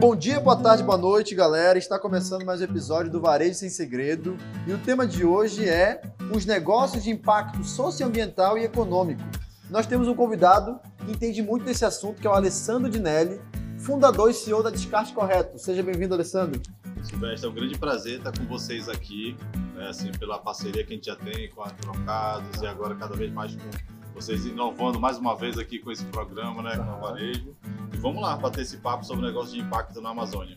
Bom dia, boa tarde, boa noite, galera. Está começando mais um episódio do Varejo Sem Segredo e o tema de hoje é os negócios de impacto socioambiental e econômico. Nós temos um convidado que entende muito desse assunto, que é o Alessandro Dinelli, fundador e CEO da Descarte Correto. Seja bem-vindo, Alessandro. Silvestre, é um grande prazer estar com vocês aqui, né, assim, pela parceria que a gente já tem com a Trocados e agora cada vez mais com vocês inovando mais uma vez aqui com esse programa, né, com o Varejo. Vamos lá bater esse papo sobre o negócio de impacto na Amazônia.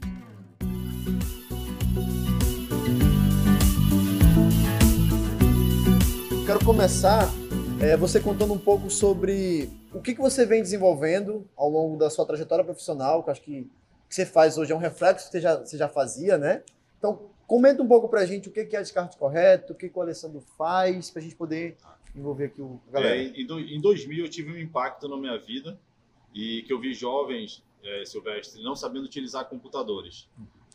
Quero começar é, você contando um pouco sobre o que, que você vem desenvolvendo ao longo da sua trajetória profissional, que acho que o que você faz hoje é um reflexo que você já, você já fazia, né? Então, comenta um pouco pra gente o que, que é descarte correto, o que, que o Alessandro faz, pra gente poder envolver aqui o galera. É, em, do- em 2000 eu tive um impacto na minha vida e que eu vi jovens, é, Silvestre, não sabendo utilizar computadores.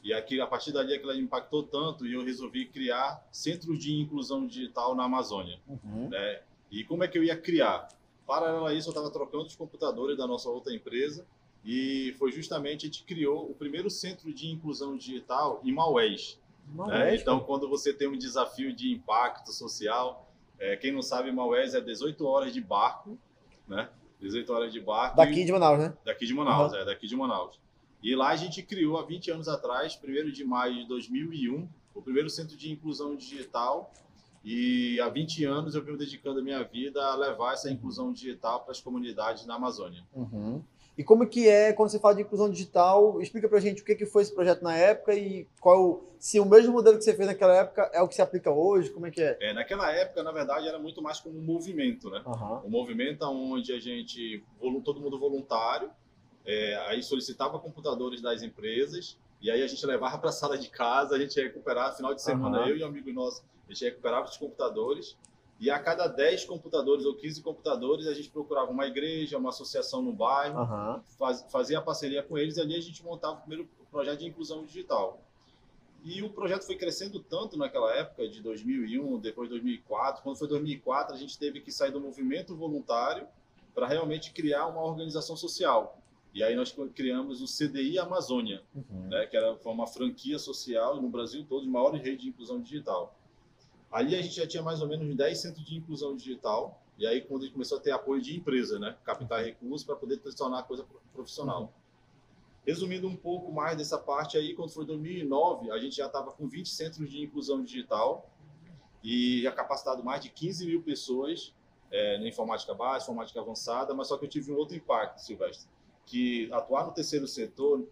E aqui, a partir dali aquilo me impactou tanto e eu resolvi criar centros de inclusão digital na Amazônia. Uhum. né? E como é que eu ia criar? Paralelo a isso, eu estava trocando os computadores da nossa outra empresa e foi justamente a gente criou o primeiro centro de inclusão digital em Maués. né? Então, quando você tem um desafio de impacto social, é, quem não sabe, Maués é 18 horas de barco, né? 18 horas de barco. Daqui e- de Manaus, né? Daqui de Manaus, é, daqui de Manaus. E lá a gente criou há 20 anos atrás, 1 de maio de 2001, o primeiro centro de inclusão digital. E há 20 anos eu venho dedicando a minha vida a levar essa inclusão digital para as comunidades na Amazônia. Uhum. E como que é, quando você fala de inclusão digital, explica pra gente o que, que foi esse projeto na época e qual, se o mesmo modelo que você fez naquela época é o que se aplica hoje, como é que é? É, naquela época, na verdade, era muito mais como um movimento, né? Aham. Um movimento onde a gente, todo mundo voluntário, é, aí solicitava computadores das empresas, e aí a gente levava para a sala de casa, a gente ia recuperar, final de semana, Aham. eu e um amigo nosso, a gente recuperava os computadores, e a cada 10 computadores ou 15 computadores, a gente procurava uma igreja, uma associação no bairro, Aham. faz, fazia a parceria com eles, e ali a gente montava o primeiro projeto de inclusão digital. E o projeto foi crescendo tanto naquela época, de 2001, depois 2004. Quando foi 2004, a gente teve que sair do movimento voluntário para realmente criar uma organização social. E aí nós criamos o CDI Amazônia, Uhum. né, que era, foi uma franquia social no Brasil todo, de maior rede de inclusão digital. Ali a gente já tinha mais ou menos 10 centros de inclusão digital, e aí quando a gente começou a ter apoio de empresa, né, captar recursos para poder tornar a coisa profissional. Resumindo um pouco mais dessa parte aí, quando foi 2009, a gente já estava com 20 centros de inclusão digital e já capacitado mais de 15 mil pessoas é, na informática básica, informática avançada, mas só que eu tive um outro impacto, Silvestre, que atuar no terceiro setor,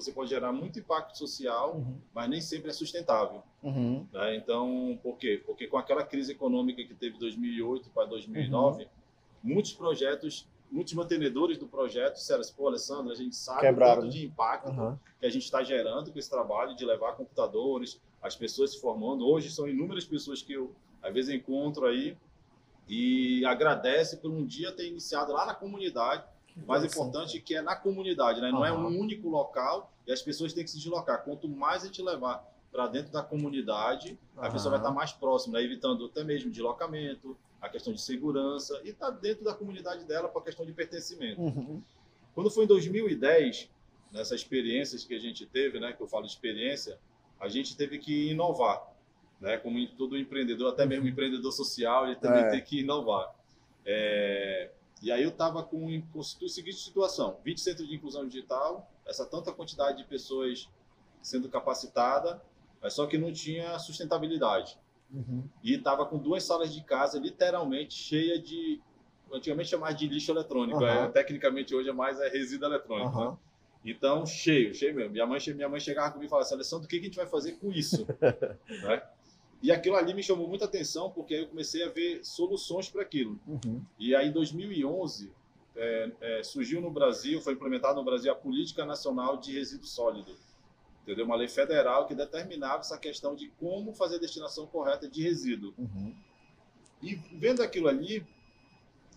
você pode gerar muito impacto social, Uhum. mas nem sempre é sustentável. Uhum. né? Então, por quê? Porque com aquela crise econômica que teve 2008 para 2009, Uhum. muitos projetos, muitos mantenedores do projeto disseram assim, pô, Alessandro, a gente sabe Quebraram, o né? quanto de impacto Aham. que a gente está gerando com esse trabalho de levar computadores, as pessoas se formando. Hoje são inúmeras pessoas que eu, às vezes, encontro aí e agradece por um dia ter iniciado lá na comunidade. Mais importante que é na comunidade, né? não é um único local e as pessoas têm que se deslocar. Quanto mais a gente levar para dentro da comunidade, a Aham. pessoa vai estar mais próxima, né? evitando até mesmo deslocamento, a questão de segurança e está dentro da comunidade dela para a questão de pertencimento. Uhum. Quando foi em 2010, nessas experiências que a gente teve, né, que eu falo de experiência, a gente teve que inovar, né, como todo empreendedor, até mesmo empreendedor social, ele também É. tem que inovar. É, e aí eu estava com, com a seguinte situação: 20 centros de inclusão digital, essa tanta quantidade de pessoas sendo capacitada, mas só que não tinha sustentabilidade Uhum. e estava com duas salas de casa literalmente cheia de antigamente chamava de lixo eletrônico Aham. é, tecnicamente hoje é mais é resíduo eletrônico né? Aham. então cheio cheio mesmo minha mãe minha mãe chegava comigo e falava assim Alessandro o que que a gente vai fazer com isso né? E aquilo ali me chamou muita atenção porque aí eu comecei a ver soluções para aquilo Uhum. e aí em 2011 é, é, surgiu no Brasil foi implementada no Brasil a política nacional de resíduo sólido entendeu uma lei federal que determinava essa questão de como fazer a destinação correta de resíduo Uhum. e vendo aquilo ali,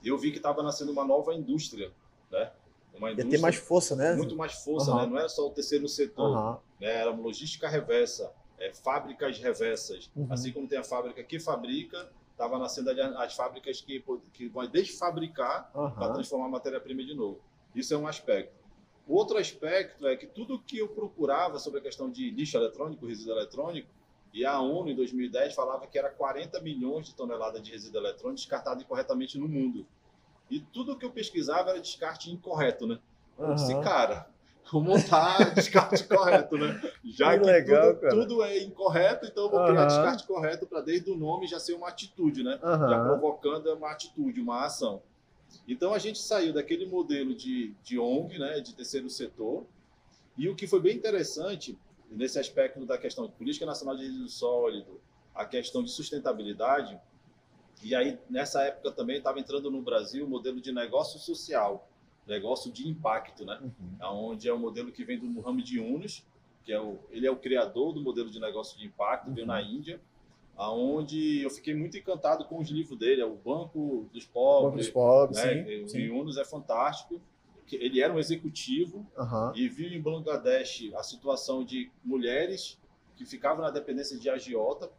eu vi que estava nascendo uma nova indústria, né? Uma Ia indústria ter mais força, né? muito mais força, Aham. né? Não era só o terceiro setor, né? Era uma logística reversa, é, fábricas reversas. Uhum. Assim como tem a fábrica que fabrica, estava nascendo ali as fábricas que, que vão desfabricar para Aham. transformar a matéria-prima de novo. Isso é um aspecto. Outro aspecto é que tudo que eu procurava sobre a questão de lixo eletrônico, resíduo eletrônico, e a ONU, em 2010, falava que era 40 milhões de toneladas de resíduo eletrônico descartado incorretamente no mundo. E tudo que eu pesquisava era descarte incorreto, né? Uhum. Esse cara, montar descarte correto, né? Já que, que legal, tudo, tudo, é incorreto, então eu vou criar descarte correto para desde o nome já ser uma atitude, né? Já provocando uma atitude, uma ação. Então a gente saiu daquele modelo de, de ONG, né, de terceiro setor, e o que foi bem interessante nesse aspecto da questão de política nacional de resíduo sólido, a questão de sustentabilidade, e aí nessa época também estava entrando no Brasil o modelo de negócio social, negócio de impacto, né, uhum. onde é um modelo que vem do Muhammad Yunus, que é o, ele é o criador do modelo de negócio de impacto, uhum. veio na Índia, aonde eu fiquei muito encantado com os livros dele, é o Banco dos Pobres. Banco dos Pobres, né? sim, o sim. Yunus é fantástico. Ele era um executivo uhum. e viu em Bangladesh a situação de mulheres que ficavam na dependência de agiota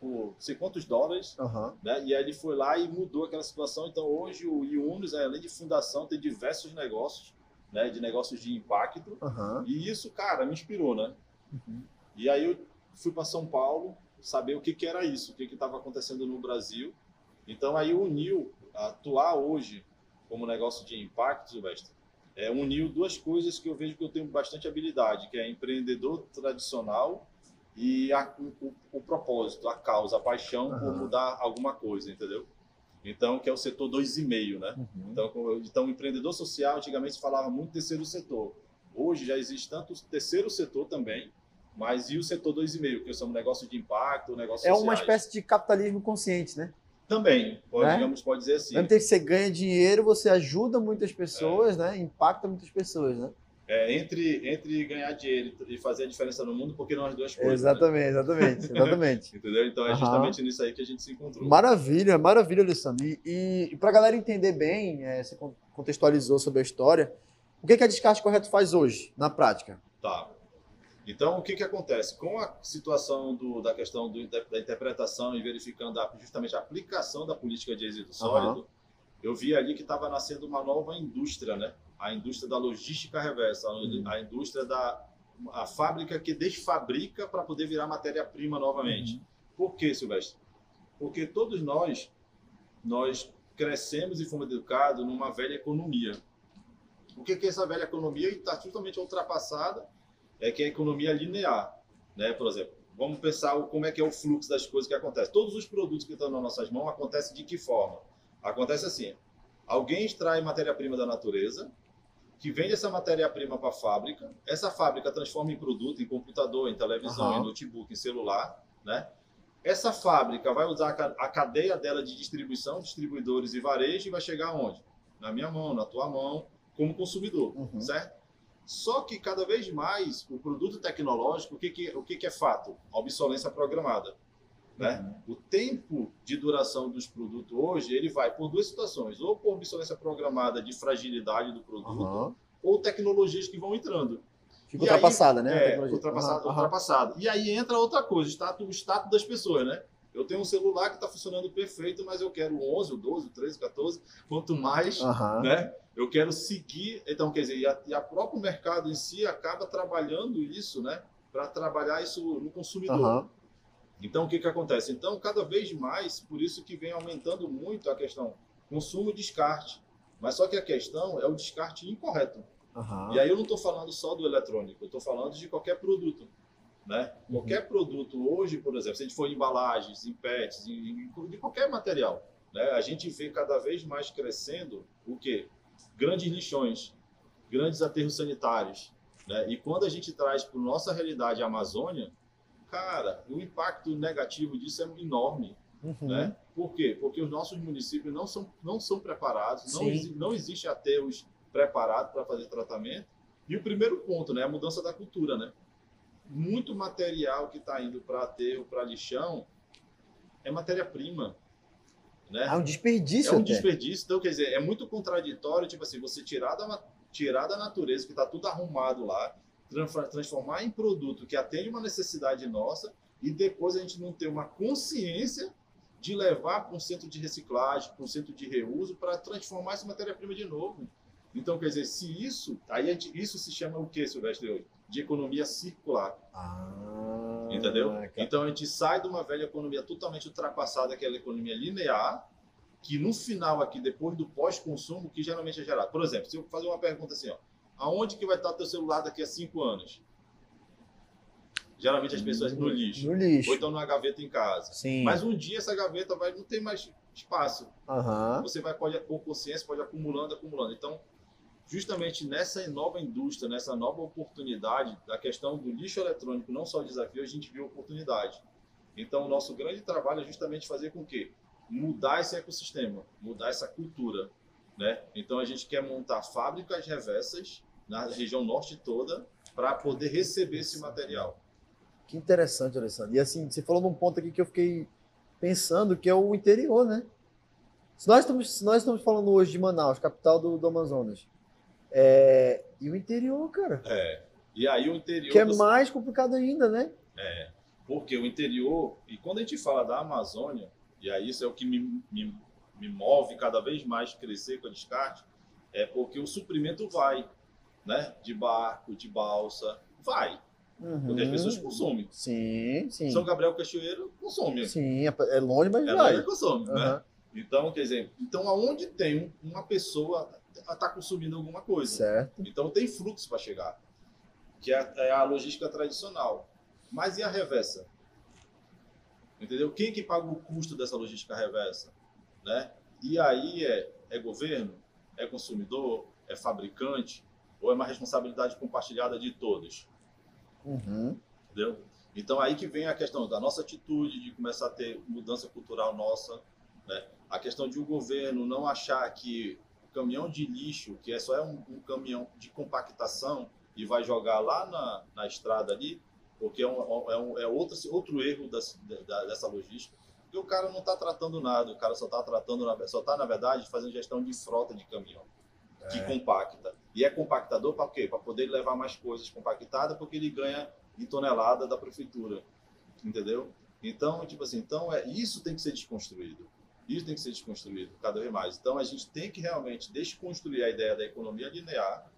por sei quantos dólares, uhum. né? E aí ele foi lá e mudou aquela situação. Então hoje o Yunus, além de fundação, tem diversos negócios, né? De negócios de impacto. Uhum. E isso, cara, me inspirou, né? Uhum. E aí eu fui para São Paulo saber o que, que era isso, o que estava acontecendo no Brasil. Então aí uniu, atuar hoje como negócio de impacto, Silvestre, é, uniu duas coisas que eu vejo que eu tenho bastante habilidade, que é empreendedor tradicional e a, o, o, propósito, a causa, a paixão uhum. por mudar alguma coisa, entendeu? Então, que é o setor 2,5, né? Uhum. Então, então, empreendedor social, antigamente se falava muito terceiro setor. Hoje já existe tanto terceiro setor também, mas e o setor 2,5, que são negócio de impacto, negócio É sociais. uma espécie de capitalismo consciente, né? Também, pode, né? digamos, pode dizer assim. Antes que você ganha dinheiro, você ajuda muitas pessoas, é. né? Impacta muitas pessoas, né? É, entre, entre ganhar dinheiro e fazer a diferença no mundo, porque não as duas coisas. Exatamente, né? exatamente, exatamente. Entendeu? Então é uhum. justamente nisso aí que a gente se encontrou. Maravilha, maravilha, Alessandro. E, e para a galera entender bem, é, você contextualizou sobre a história, o que, que a Descarte Correto faz hoje, na prática? Tá. Então, o que, que acontece? Com a situação do, da questão do, da interpretação e verificando a, justamente a aplicação da política de resíduo sólido, uhum. eu vi ali que estava nascendo uma nova indústria, né? A indústria da logística reversa, uhum. a indústria da a fábrica que desfabrica para poder virar matéria-prima novamente. Uhum. Por quê, Silvestre? Porque todos nós, nós crescemos e fomos educados numa velha economia. O que é essa velha economia? está totalmente ultrapassada é que a economia linear, né? Por exemplo, vamos pensar como é que é o fluxo das coisas que acontece. Todos os produtos que estão nas nossas mãos acontecem de que forma? Acontece assim: alguém extrai matéria-prima da natureza, que vende essa matéria-prima para a fábrica, essa fábrica transforma em produto, em computador, em televisão, uhum. em notebook, em celular, né? Essa fábrica vai usar a cadeia dela de distribuição, distribuidores e varejo e vai chegar onde? Na minha mão, na tua mão, como consumidor, uhum. certo? Só que cada vez mais o produto tecnológico, o que, que, o que, que é fato? A obsolência programada. Né? Uhum. O tempo de duração dos produtos hoje, ele vai por duas situações, ou por obsolência programada de fragilidade do produto, uhum. ou tecnologias que vão entrando. Fica e ultrapassada, aí, né? É, ultrapassada, uhum. ultrapassada. E aí entra outra coisa, o status, o status das pessoas, né? Eu tenho um celular que está funcionando perfeito, mas eu quero o 11, o 12, o 13, o 14, quanto mais, né? eu quero seguir. Então, quer dizer, e a, e a próprio mercado em si acaba trabalhando isso, né? Para trabalhar isso no consumidor. Uhum. Então, o que, que acontece? Então, cada vez mais, por isso que vem aumentando muito a questão consumo e descarte. Mas só que a questão é o descarte incorreto. Uhum. E aí eu não estou falando só do eletrônico, eu estou falando de qualquer produto. Né? Uhum. Qualquer produto hoje, por exemplo, se a gente for em embalagens, em pets, em, em, de qualquer material, né? a gente vê cada vez mais crescendo o quê? grandes lixões, grandes aterros sanitários. Né? E quando a gente traz para nossa realidade a Amazônia, cara, o impacto negativo disso é enorme. Uhum. Né? Por quê? Porque os nossos municípios não são, não são preparados, não, exi não existe aterros preparados para fazer tratamento. E o primeiro ponto né, é a mudança da cultura. Né? Muito material que está indo para aterro, para lixão, é matéria-prima. Né? É um desperdício. É um até. desperdício. Então, quer dizer, é muito contraditório, tipo assim, você tirar da, tirar da natureza, que está tudo arrumado lá, transformar em produto que atende uma necessidade nossa e depois a gente não ter uma consciência de levar para um centro de reciclagem, para um centro de reuso, para transformar essa matéria-prima de novo. Então, quer dizer, se isso, aí gente, isso se chama o que, Silvestre, hoje? De economia circular. Ah, Entendeu? cara. Então a gente sai de uma velha economia totalmente ultrapassada, aquela economia linear, que no final aqui, depois do pós-consumo, que geralmente é gerado. Por exemplo, se eu fazer uma pergunta assim, ó, aonde que vai estar teu celular daqui a cinco anos? Geralmente as pessoas no lixo. No lixo. Ou então numa gaveta em casa. Sim. Mas um dia essa gaveta vai não ter mais espaço. Aham. Você vai pode por consciência pode acumulando, acumulando. Então, justamente nessa nova indústria, nessa nova oportunidade da questão do lixo eletrônico, não só o desafio, a gente viu oportunidade. Então, o nosso grande trabalho é justamente fazer com que mudar esse ecossistema, mudar essa cultura, né? Então, a gente quer montar fábricas reversas na região norte toda para poder receber esse material. Que interessante, Alessandro. E assim, você falou num ponto aqui que eu fiquei pensando, que é o interior, né? Se nós estamos, se nós estamos falando hoje de Manaus, capital do, do Amazonas, é, e o interior, cara, É. E aí o interior que é mais complicado ainda, né? É, porque o interior, e quando a gente fala da Amazônia, e aí isso é o que me, me, me move cada vez mais crescer com a descarte, é porque o suprimento vai, né? De barco, de balsa, vai, porque as Uhum. pessoas consomem. Sim, sim. São Gabriel Cachoeiro consome, Sim, é é longe, mas é vai. que consome, né? Aham. Então, quer dizer, então aonde tem um- uma pessoa está consumindo alguma coisa, Certo. então tem fluxo para chegar, que é, é a logística tradicional. Mas e a reversa? Entendeu? Quem que paga o custo dessa logística reversa? Né? E aí é, é governo, é consumidor, é fabricante, ou é uma responsabilidade compartilhada de todos? Uhum. Entendeu? Então aí que vem a questão da nossa atitude, de começar a ter mudança cultural nossa, né? A questão de o governo não achar que o caminhão de lixo, que é só é um, um caminhão de compactação e vai jogar lá na, na estrada ali, porque é, um, é, um, é outro, outro erro das- da- dessa logística, porque o cara não está tratando nada, o cara só está tratando, só está na verdade fazendo gestão de frota de caminhão que É. compacta. E é compactador para quê? Para poder levar mais coisas compactadas, porque ele ganha em tonelada da prefeitura. Entendeu? Então, tipo assim, então é, isso tem que ser desconstruído. Isso tem que ser desconstruído cada vez mais. Então, a gente tem que realmente desconstruir a ideia da economia linear,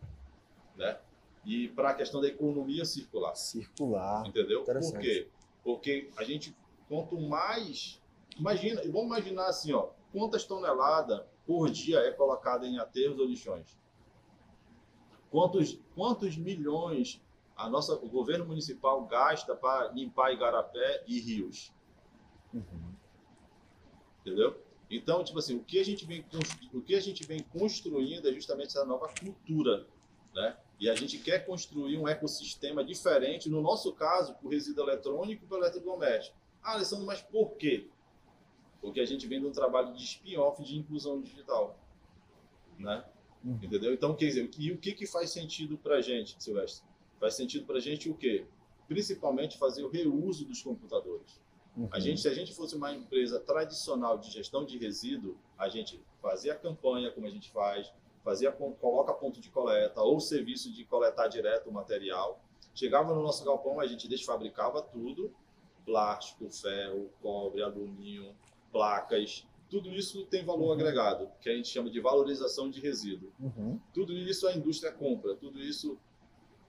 né? E para a questão da economia circular. Circular. Entendeu? Por quê? Porque a gente, quanto mais. Imagina, vamos imaginar assim, ó, quantas toneladas por dia é colocada em aterros ou lixões? Quantos, quantos milhões a nossa, o governo municipal gasta para limpar igarapé e rios? Uhum. Entendeu? Então, tipo assim, o que a gente vem, o que a gente vem construindo é justamente essa nova cultura, né? E a gente quer construir um ecossistema diferente, no nosso caso, para o resíduo eletrônico e para o eletrodoméstico. Ah, Alessandro, mas por quê? Porque a gente vem de um trabalho de spin-off de inclusão digital, né? Uhum. Entendeu? Então, quer dizer, e o que, que faz sentido para a gente, Silvestre? Faz sentido para a gente o quê? Principalmente fazer o reuso dos computadores. Uhum. A gente, se a gente fosse uma empresa tradicional de gestão de resíduo, a gente fazia a campanha como a gente faz, fazia coloca ponto de coleta ou serviço de coletar direto o material. Chegava no nosso galpão, a gente desfabricava tudo, plástico, ferro, cobre, alumínio, placas, tudo isso tem valor Uhum. agregado, que a gente chama de valorização de resíduo. Uhum. Tudo isso a indústria compra, tudo isso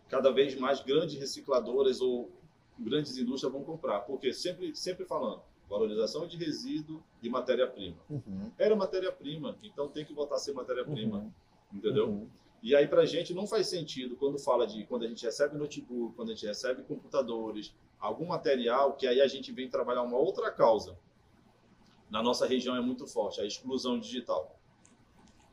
cada vez mais grandes recicladoras ou grandes indústrias vão comprar, porque sempre sempre falando valorização de resíduo e matéria-prima. Uhum. Era matéria-prima, então tem que voltar a ser matéria-prima, Uhum. entendeu? Uhum. E aí pra gente não faz sentido quando fala de quando a gente recebe notebook, quando a gente recebe computadores, algum material que aí a gente vem trabalhar uma outra causa. Na nossa região é muito forte, a exclusão digital,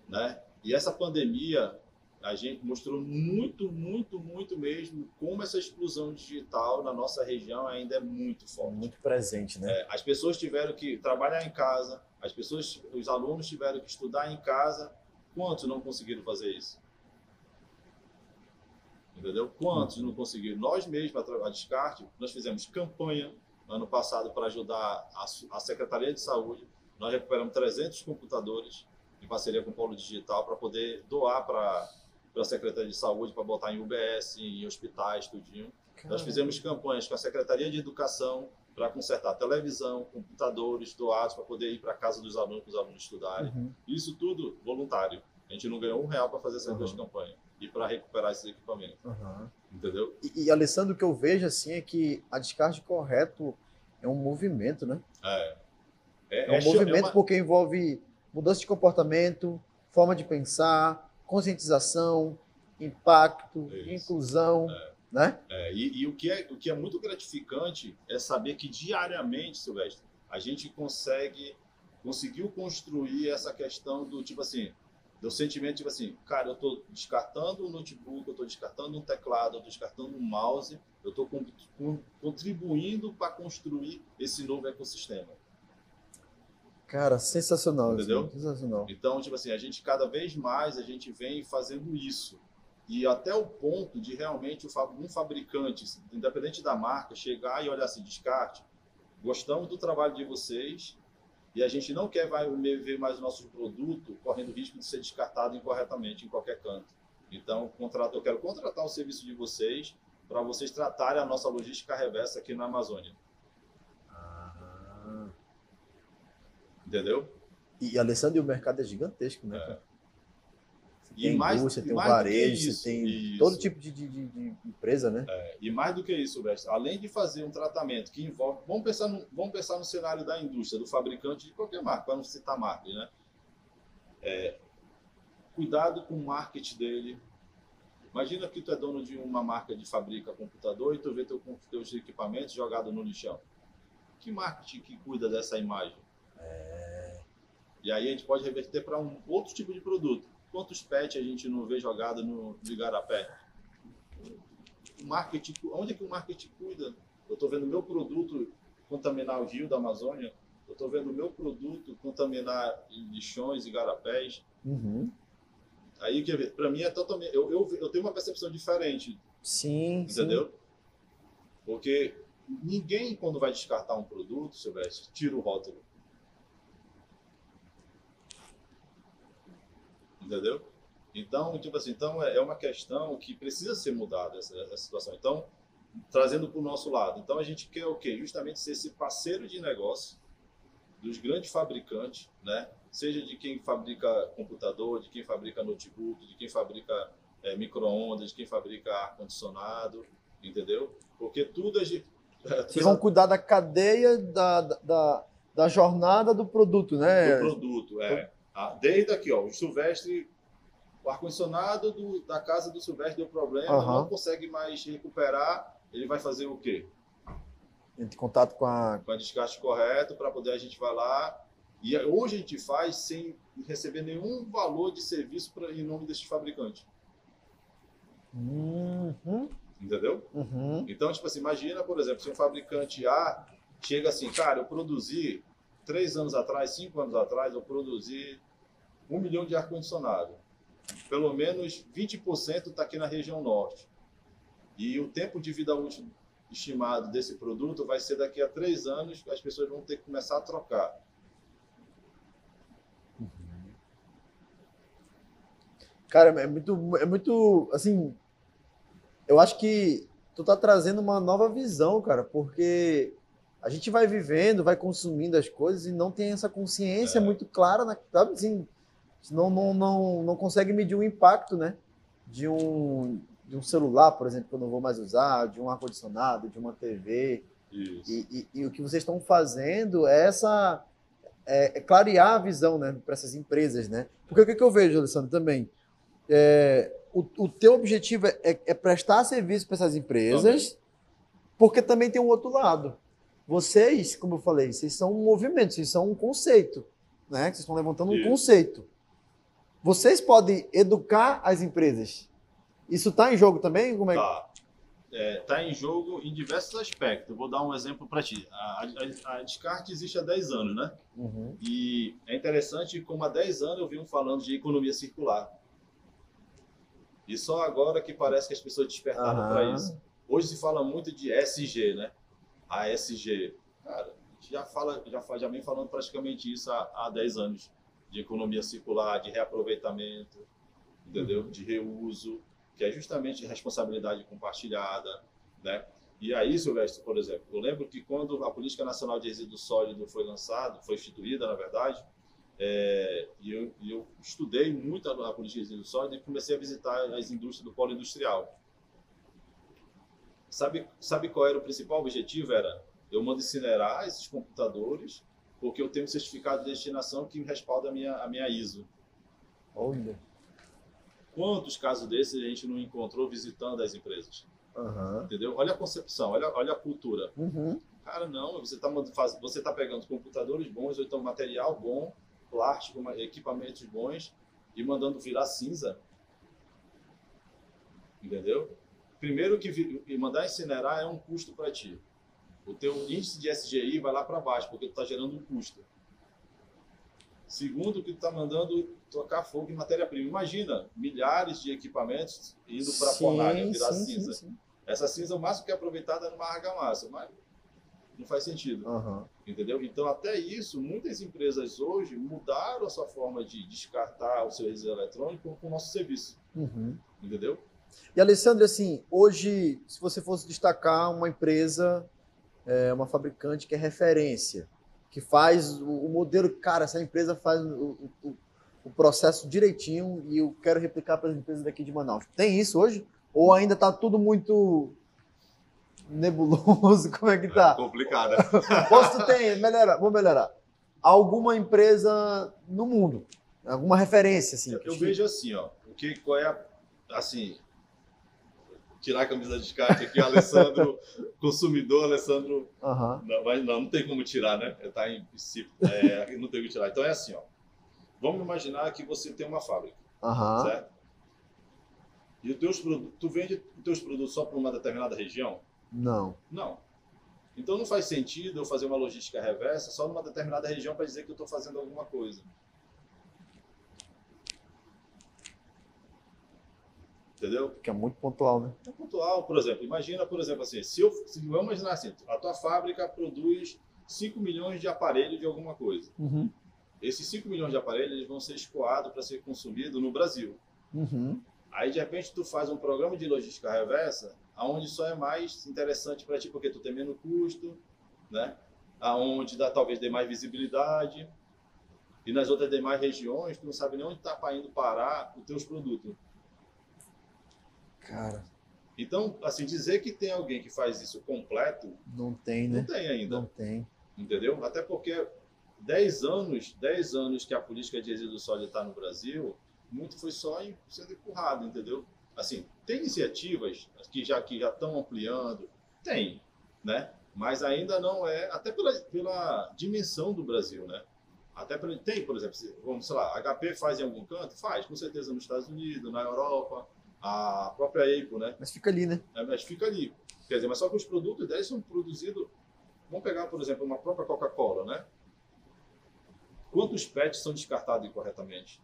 né? E essa pandemia a gente mostrou muito, muito, muito mesmo como essa exclusão digital na nossa região ainda é muito forte. Muito presente, né? É, as pessoas tiveram que trabalhar em casa, as pessoas, os alunos tiveram que estudar em casa. Quantos não conseguiram fazer isso? Entendeu? Quantos não conseguiram? Nós mesmos, a Descarte, nós fizemos campanha ano passado para ajudar a, Secretaria de Saúde. Nós recuperamos 300 computadores em parceria com o Polo Digital para poder doar para a Secretaria de Saúde, para botar em UBS, em hospitais, tudinho. Nós fizemos campanhas com a Secretaria de Educação para consertar televisão, computadores doados para poder ir para a casa dos alunos, para os alunos estudarem. Uhum. Isso tudo voluntário. A gente não ganhou um real para fazer essas Uhum. duas campanhas e para recuperar esses equipamentos, entendeu? E, e, Alessandro, o que eu vejo assim é que a descarte correto é um movimento, né? É, É um cho- movimento uma- porque envolve mudança de comportamento, forma de pensar, conscientização, impacto, Isso. inclusão, né? É, e e o, que é, o que é muito gratificante é saber que diariamente, Silvestre, a gente consegue, conseguiu construir essa questão do tipo assim, do sentimento tipo assim, cara, eu estou descartando um notebook, eu estou descartando um teclado, eu estou descartando um mouse, eu estou contribuindo para construir esse novo ecossistema. Cara, sensacional. Entendeu? sensacional. Então, tipo assim, a gente cada vez mais a gente vem fazendo isso. E até o ponto de realmente um fabricante, independente da marca, chegar e olhar assim, descarte, gostamos do trabalho de vocês e a gente não quer ver mais o nosso produto correndo risco de ser descartado incorretamente em qualquer canto. Então, contrato, eu quero contratar o serviço de vocês para vocês tratarem a nossa logística reversa aqui na Amazônia. Ah. Entendeu? E, Alessandro, o mercado é gigantesco, né? É. E tem mais- indústria, tem varejo, isso, tem isso. todo tipo de, de, de- empresa, né? E mais do que isso, Silvestre, além de fazer um tratamento que envolve. Vamos pensar no, vamos pensar no cenário da indústria, do fabricante de qualquer marca, para não citar marca, né? É, cuidado com o marketing dele. Imagina que tu é dono de uma marca de fabrica computador e tu vê teu, teus equipamentos jogados no lixão. Que marketing que cuida dessa imagem? E aí a gente pode reverter para um outro tipo de produto. Quantos pets a gente não vê jogado no igarapé? O marketing, onde é que o marketing cuida? Eu estou vendo meu produto contaminar o rio da Amazônia. Eu estou vendo meu produto contaminar lixões e garapés. Uhum. Aí, para mim, é totalmente. Eu, eu, eu tenho uma percepção diferente, Sim, sim. entendeu? Porque ninguém, quando vai descartar um produto, Silvestre, tira o rótulo. Entendeu? Então, tipo assim, então é é uma questão que precisa ser mudada essa, essa situação. Então, trazendo para o nosso lado. Então, a gente quer o quê? Justamente ser esse parceiro de negócio dos grandes fabricantes, né? Seja de quem fabrica computador, de quem fabrica notebook, de quem fabrica é, micro-ondas, de quem fabrica ar-condicionado, entendeu? Porque tudo a gente... Vocês vão cuidar da cadeia da, da- da, da jornada do produto, né? do produto, é. Ah, Desde aqui, ó, o Silvestre, o ar-condicionado do- da casa do Silvestre deu problema, Aham. não consegue mais recuperar, ele vai fazer o quê? Entre contato com a. Com a desgaste correto, para poder a gente vai lá. E hoje a gente faz sem receber nenhum valor de serviço pra, em nome desse fabricante. Uhum, Entendeu? uhum. Então, tipo assim, imagina, por exemplo, se um fabricante A chega assim, cara, eu produzi três anos atrás, cinco anos atrás, eu produzi um milhão de ar-condicionado. Pelo menos 20% está aqui na região norte. E o tempo de vida útil estimado desse produto vai ser daqui a três anos, as pessoas vão ter que começar a trocar. Cara, é muito, é muito, assim, eu acho que tu tá trazendo uma nova visão, cara, porque a gente vai vivendo, vai consumindo as coisas e não tem essa consciência É. muito clara, na, sabe, assim, não, não, não, não consegue medir o impacto, né, de um, de um celular, por exemplo, que eu não vou mais usar, de um ar-condicionado, de uma TV, e, e- e o que vocês estão fazendo é essa é, é clarear a visão, né, para essas empresas, né? Porque o que, que eu vejo, Alessandro, também é, o, o teu objetivo é, é prestar serviço para essas empresas, porque também tem um outro lado. Vocês, como eu falei, vocês são um movimento, vocês são um conceito, né? Vocês estão levantando um Isso. conceito. Vocês podem educar as empresas. Isso está em jogo também? Como é? Tá. É, tá em jogo em diversos aspectos. Eu vou dar um exemplo para ti. A, a, a Descarte existe há 10 anos, né? Uhum. E é interessante como há 10 anos eu venho falando de economia circular. E só agora que parece que as pessoas despertaram Aham. para isso. Hoje se fala muito de SG, né? A SG. Cara, a gente já, fala, já, já vem falando praticamente isso há, há 10 anos. De economia circular, de reaproveitamento, entendeu? De reuso, que é justamente responsabilidade compartilhada, né? E aí, Silvestre, por exemplo, eu lembro que quando a Política Nacional de Resíduo Sólido foi lançada, foi instituída, na verdade, É, e eu, eu, estudei muito a, a política de resíduo sólido e comecei a visitar as indústrias do polo industrial. Sabe, sabe qual era o principal objetivo? Era eu mando incinerar esses computadores porque eu tenho um certificado de destinação que me respalda a minha, a minha ISO. Olha. Quantos casos desses a gente não encontrou visitando as empresas? Aham. Entendeu? Olha a concepção, olha, olha a cultura. Uhum. Cara, não, você está você tá pegando computadores bons, ou então material bom, plástico, equipamentos bons e mandando virar cinza. Entendeu? Primeiro que vi- e mandar incinerar é um custo para ti. O teu índice de SGI vai lá para baixo, porque tu está gerando um custo. Segundo, que tu está mandando tocar fogo em matéria-prima. Imagina, milhares de equipamentos indo para a fornalha, virar sim, cinza. sim, sim. Essa cinza, o máximo que é aproveitada é numa argamassa, mas não faz sentido. Aham. Entendeu? Então, até isso, muitas empresas hoje mudaram a sua forma de descartar o seu resíduo eletrônico com o nosso serviço. Uhum. Entendeu? E Alessandro, assim, hoje, se você fosse destacar uma empresa, é, uma fabricante que é referência, que faz o, o modelo, cara, essa empresa faz o, o- o processo direitinho e eu quero replicar para as empresas daqui de Manaus. Tem isso hoje? Ou ainda está tudo muito nebuloso? Como é que tá? Complicada. Posso ter, melhorar, vou melhorar. Alguma empresa no mundo, alguma referência, assim. Eu, eu vejo assim, ó, o que, qual é a, assim, tirar a camisa de descarte aqui, Alessandro, consumidor, Alessandro, Aham, não, mas não, não tem como tirar, né? Está em princípio, é, não tem como tirar. Então é assim, ó, vamos imaginar que você tem uma fábrica, aham. certo? E os teus produtos, tu vende os teus produtos só para uma determinada região? Não. Não. Então não faz sentido eu fazer uma logística reversa só numa determinada região para dizer que eu estou fazendo alguma coisa. Entendeu? Que é muito pontual, né? É pontual, por exemplo. Imagina, por exemplo, assim, se eu, se, vamos imaginar assim, a tua fábrica produz 5 milhões de aparelhos de alguma coisa. Uhum. Esses 5 milhões de aparelhos eles vão ser escoados para ser consumido no Brasil. Uhum. Aí de repente tu faz um programa de logística reversa, aonde só é mais interessante para ti porque tu tem menos custo, né? Aonde dá talvez dê mais visibilidade. E nas outras demais regiões, tu não sabe nem onde está indo parar os teus produtos. Cara, Então, assim, dizer que tem alguém que faz isso completo, não tem, não né? tem ainda, Não tem. entendeu? Até porque 10 anos, 10 anos que a política de resíduo sólido está no Brasil, muito foi só em- sendo empurrado, entendeu? Assim, tem iniciativas que já que já estão ampliando, tem, né? Mas ainda não é, até pela, pela dimensão do Brasil, né? Até pela, tem, por exemplo, vamos, sei lá, HP faz em algum canto? Faz, com certeza nos Estados Unidos, na Europa, a própria Apple, né? Mas fica ali, né? É, mas fica ali. Quer dizer, mas só que os produtos deles são produzidos. Vamos pegar, por exemplo, uma própria Coca-Cola, né? Quantos PETs são descartados incorretamente?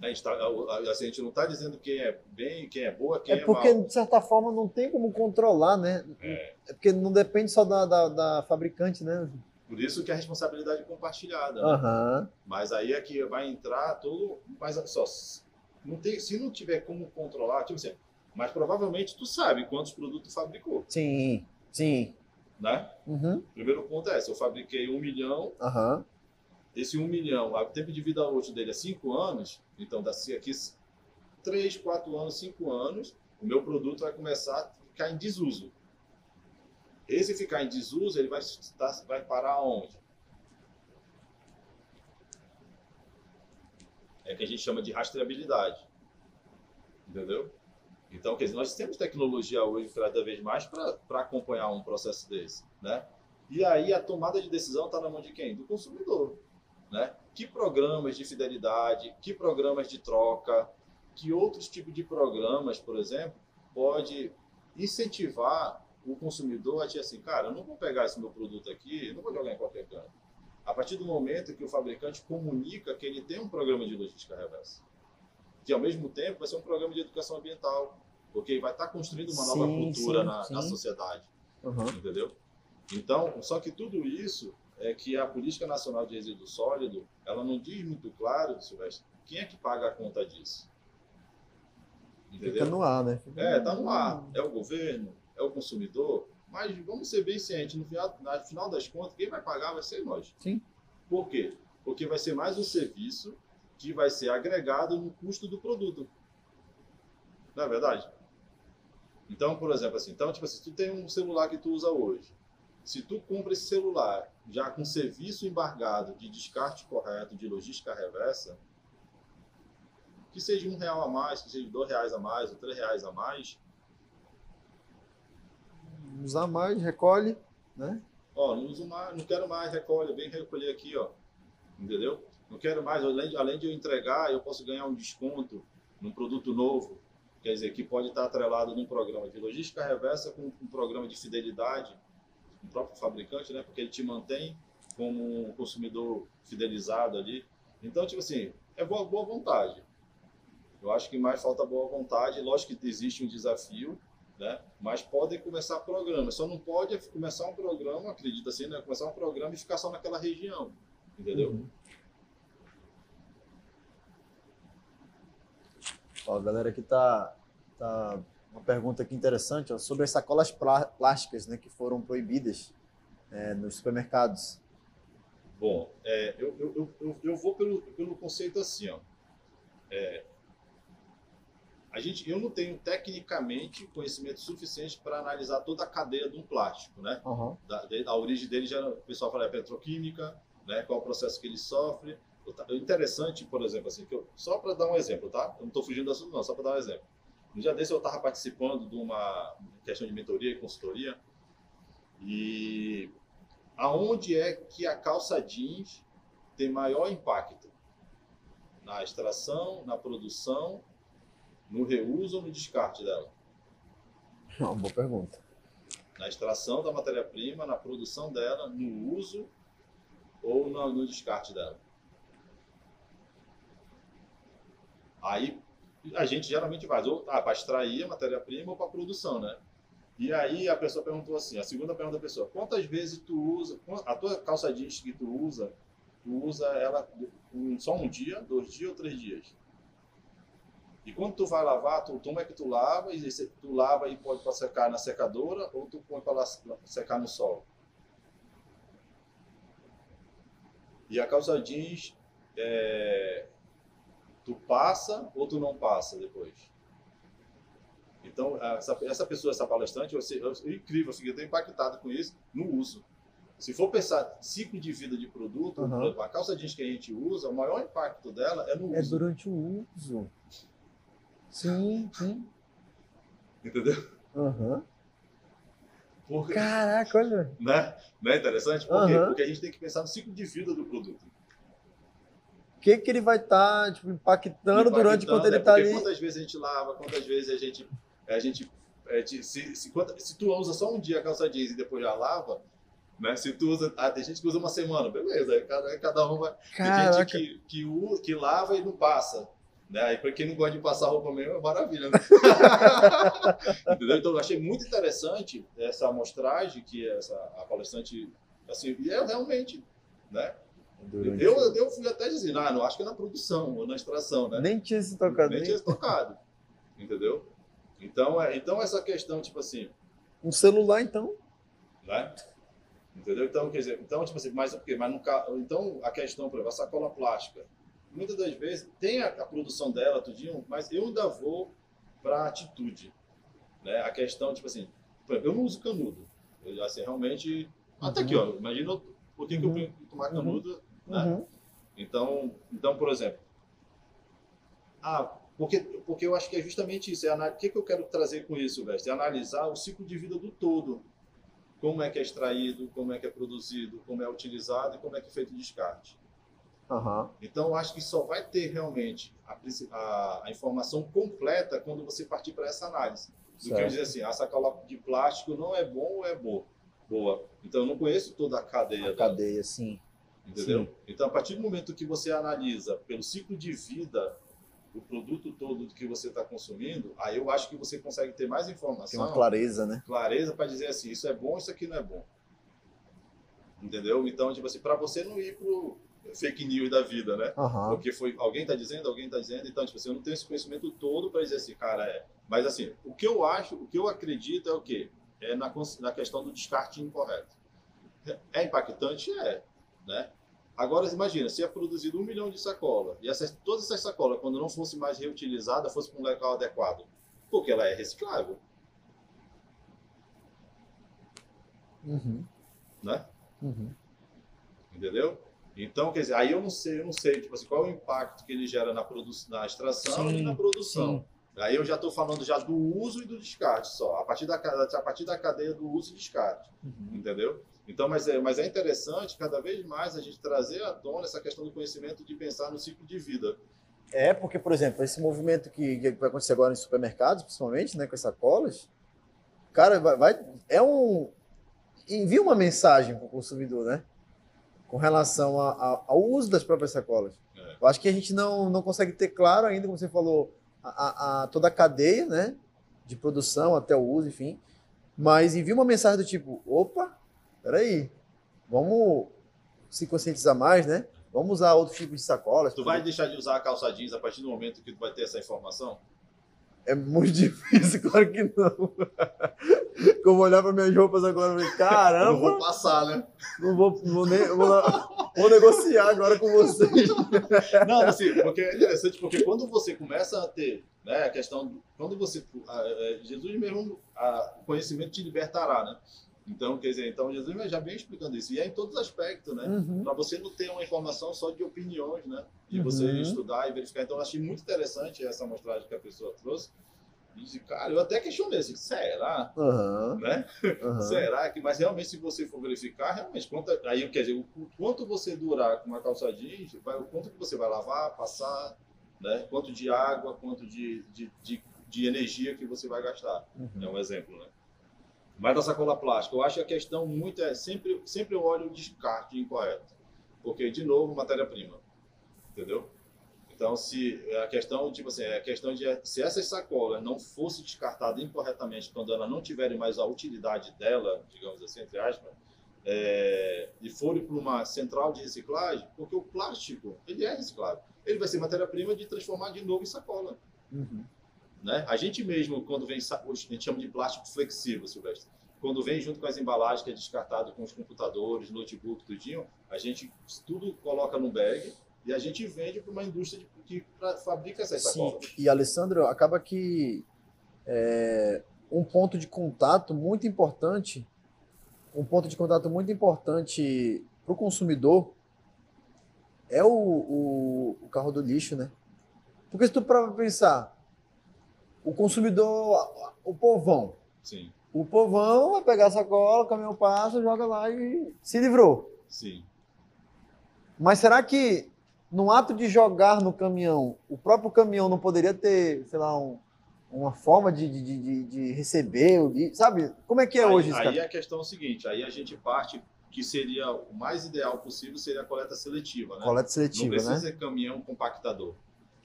Né, A gente, tá- a gente não está dizendo quem é bem, quem é boa, quem É é, porque, mal. de certa forma, não tem como controlar, né? É. É porque não depende só da, da, da fabricante, né? Por isso que a responsabilidade é compartilhada. né? Aham. Mas aí é que vai entrar todo. Mas só, não tem, se não tiver como controlar, tipo assim, mas provavelmente tu sabe quantos produtos tu fabricou, Sim, sim. né? Uhum. Primeiro ponto é, se eu fabriquei um milhão, Aham. esse 1 milhão, o tempo de vida útil dele é 5 anos, então daqui aqui 3, 4 anos, 5 anos, o meu produto vai começar a ficar em desuso. Esse ficar em desuso, ele vai, vai parar onde? É que a gente chama de rastreabilidade. Entendeu? Então, quer dizer, nós temos tecnologia hoje cada vez mais para acompanhar um processo desse, né? E aí a tomada de decisão está na mão de quem? Do consumidor né? Que programas de fidelidade, que programas de troca, que outros tipos de programas, por exemplo, pode incentivar o consumidor a dizer assim, cara, eu não vou pegar esse meu produto aqui, não vou jogar em qualquer canto. A partir do momento que o fabricante comunica que ele tem um programa de logística reversa, que ao mesmo tempo vai ser um programa de educação ambiental, porque vai estar construindo uma nova Sim, cultura sim, na, sim. na sociedade Aham. entendeu? Então, só que tudo isso é que a política nacional de resíduo sólido, ela não diz muito claro, Silvestre, quem é que paga a conta disso. Fica Entendeu? no ar, né? Fica- É, tá no ar. É o governo, é o consumidor, mas vamos ser bem cientes, no final, no final das contas, quem vai pagar vai ser nós. Sim. Por quê? Porque vai ser mais um serviço que vai ser agregado no custo do produto. Não é verdade? Então, por exemplo, assim, então, tipo assim, se tu tem um celular que tu usa hoje, se tu compra esse celular já com serviço embargado de descarte correto, de logística reversa, que seja um real a mais, que seja dois reais a mais ou três reais a mais. Usar mais, recolhe, né? Ó, não uso mais, não quero mais, recolhe, vem recolher aqui, ó. Entendeu? Não quero mais, além de, além de eu entregar, eu posso ganhar um desconto num produto novo. Quer dizer, que pode estar atrelado num programa de logística reversa com um programa de fidelidade do próprio fabricante, né? Porque ele te mantém como um consumidor fidelizado ali. Então, tipo assim, é boa, boa vontade. Eu acho que mais falta boa vontade. Lógico que existe um desafio, né? Mas podem começar programas. Só não pode começar um programa, acredita assim, né? Começar um programa e ficar só naquela região, entendeu? Uhum. Ó, a galera aqui tá, tá uma pergunta aqui interessante ó, sobre as sacolas plásticas, né, que foram proibidas é, nos supermercados. Bom, é, eu, eu, eu, eu, vou pelo, pelo conceito assim, ó. É, a gente, eu não tenho tecnicamente conhecimento suficiente para analisar toda a cadeia de um plástico, né? Uhum. Da, de, a origem dele já o pessoal fala é petroquímica, né? Qual o processo que ele sofre. O interessante, por exemplo, assim, que eu, só para dar um exemplo, tá? Eu não estou fugindo do assunto, não, só para dar um exemplo. Um dia desse eu estava participando de uma questão de mentoria e consultoria e aonde é que a calça jeans tem maior impacto? Na extração, na produção no reuso ou no descarte dela? Uma boa pergunta. Na extração da matéria-prima, na produção dela, no uso ou no, no descarte dela? Aí a gente geralmente faz ou ah, para extrair a matéria-prima ou para produção, né? E aí a pessoa perguntou assim, a segunda pergunta da pessoa, quantas vezes tu usa, a tua calça jeans que tu usa, tu usa ela só um dia, dois dias ou três dias? E quando tu vai lavar, tu, como é que tu lava? E tu lava e pode para secar na secadora ou tu põe para secar no sol. E a calça jeans, é, tu passa ou tu não passa depois? Então, essa, essa pessoa, essa palestrante, eu, eu, eu, incrível, eu fiquei impactado com isso no uso. Se for pensar ciclo de vida de produto, uhum. a calça jeans que a gente usa, o maior impacto dela é no é uso. É durante o uso. Sim, sim. Entendeu? Uhum. Caraca, olha. Né? Não é interessante? Por quê? Porque a gente tem que pensar no ciclo de vida do produto. O que, que ele vai estar tá, tipo, impactando, impactando, durante quando ele está é, ali? Quantas vezes a gente lava, quantas vezes a gente. A gente é, se, se, se, tu usa só um dia a calça jeans e depois já lava, né? Se tu usa. Ah, tem gente que usa uma semana, beleza. Cada, cada um vai. Caraca. Tem gente que, que, que lava e não passa. Né? Aí, para quem não gosta de passar roupa mesmo, é maravilha. Né? Entendeu? Então, eu achei muito interessante essa amostragem que essa, a palestrante. Assim, e é realmente. Né? Eu, eu fui até dizer, ah, não acho que é na produção ou na extração, né? Nem tinha se tocado. Nem, nem tinha se tocado. Entendeu? Então, é, então, essa questão, tipo assim. Um celular, então. Né? Entendeu? Então, quer dizer, então, tipo assim, mas o quê? Mas no, então, a questão, por exemplo, a sacola plástica muitas das vezes tem a, a produção dela, tudinho, mas eu ainda vou para atitude. Né? A questão, tipo assim, eu não uso canudo. Eu, assim, realmente. Uhum. Até aqui, ó, imagina por que, uhum. que eu uhum. tenho que tomar canudo. Uhum. Né? Uhum. Então, então, por exemplo. Ah, porque, porque eu acho que é justamente isso. É o que, que eu quero trazer com isso, Veste? É analisar o ciclo de vida do todo. Como é que é extraído, como é que é produzido, como é utilizado e como é que é feito o descarte. Uhum. Então, eu acho que só vai ter realmente a, a, a informação completa quando você partir para essa análise. Do que eu dizer assim, a sacola de plástico não é bom ou é boa. boa. Então, eu não conheço toda a cadeia. A dela. cadeia, sim. Entendeu? Sim. Então, a partir do momento que você analisa pelo ciclo de vida do produto todo que você está consumindo, aí eu acho que você consegue ter mais informação. Tem uma clareza, né? Clareza para dizer assim, isso é bom, isso aqui não é bom. Entendeu? Então, tipo assim, para você não ir pro fake news da vida, né? Uhum. Porque foi alguém está dizendo, alguém está dizendo, então tipo assim, eu não tenho esse conhecimento todo para dizer assim, cara, é. Mas assim, o que eu acho, o que eu acredito é o quê? É na, na questão do descarte incorreto. É impactante, é, né? Agora, imagina, se é produzido um milhão de sacolas, e essas, todas essas sacolas, quando não fosse mais reutilizada, fosse para um local adequado, porque ela é reciclável. Uhum. Né? Uhum. Entendeu? Então, quer dizer, aí eu não sei, eu não sei, tipo assim, qual é o impacto que ele gera na, produção, na extração Sim, e na produção. sim. Aí eu já estou falando já do uso e do descarte só, a partir da, a partir da cadeia do uso e descarte, Uhum. entendeu? Então, mas é, mas é interessante cada vez mais a gente trazer à tona essa questão do conhecimento de pensar no ciclo de vida. É, porque, por exemplo, esse movimento que, que vai acontecer agora em supermercados, principalmente, né, com as sacolas, cara, vai, vai- é um envia uma mensagem para o consumidor, né, com relação a- a- ao uso das próprias sacolas. É. Eu acho que a gente não, não consegue ter claro ainda, como você falou, a, a- toda a cadeia, né, de produção até o uso, enfim, mas envia uma mensagem do tipo, opa, peraí, vamos se conscientizar mais, né? Vamos usar outro tipo de sacolas. Tu vai deixar de usar a calça jeans a partir do momento que tu vai ter essa informação? É muito difícil, claro que não. Eu vou olhar para minhas roupas agora e falei, Eu não vou caramba, passar, né? não vou, vou, vou, vou negociar agora com vocês. Não, assim, porque é interessante, porque quando você começa a ter né, a questão, do- quando você, a- a- Jesus mesmo, a- o conhecimento te libertará, né? Então, quer dizer, então Jesus já vem explicando isso, e é em todos os aspectos, né? Uhum. Para você não ter uma informação só de opiniões, né? De você Uhum. estudar e verificar. Então, eu achei muito interessante essa amostragem que a pessoa trouxe. E, disse, cara, eu até questionei assim, será? Aham, Né? Será que, mas realmente, se você for verificar, realmente, quanto, aí quer dizer, o, quanto você durar com uma calça jeans, vai, o quanto que você vai lavar, passar, né? Quanto de água, quanto de, de, de, de energia que você vai gastar. É Uhum. um exemplo, né? Mas da sacola plástica, eu acho que a questão muito é sempre, sempre eu olho o descarte incorreto. Porque, de novo, matéria-prima. Entendeu? Então, se a questão, tipo assim, é a questão de se essas sacolas não fossem descartadas incorretamente quando elas não tiverem mais a utilidade dela, digamos assim, entre aspas, é, e forem para uma central de reciclagem, porque o plástico, ele é reciclável. Ele vai ser matéria-prima de transformar de novo em sacola Uhum. Né? A gente mesmo, quando vem, a gente chama de plástico flexível, Silvestre. Quando vem junto com as embalagens, que é descartado com os computadores, notebook, tudinho, a gente tudo coloca no bag e a gente vende para uma indústria de- que fabrica essas Sim, sacolas. e Alessandro, acaba que é, um ponto de contato muito importante, um ponto de contato muito importante para o consumidor é o, o, o carro do lixo, né? Porque se tu para pensar, o consumidor, o povão, Sim, o povão vai pegar a sacola, o caminhão passa, joga lá e se livrou. sim. Mas será que no ato de jogar no caminhão, o próprio caminhão não poderia ter, sei lá, um- uma forma de, de, de, de receber, o lixo? sabe? Como é que é aí, hoje isso, aí a questão é o seguinte, aí a gente parte que seria o mais ideal possível seria a coleta seletiva, né? Coleta Não seletiva, precisa né? ser caminhão compactador.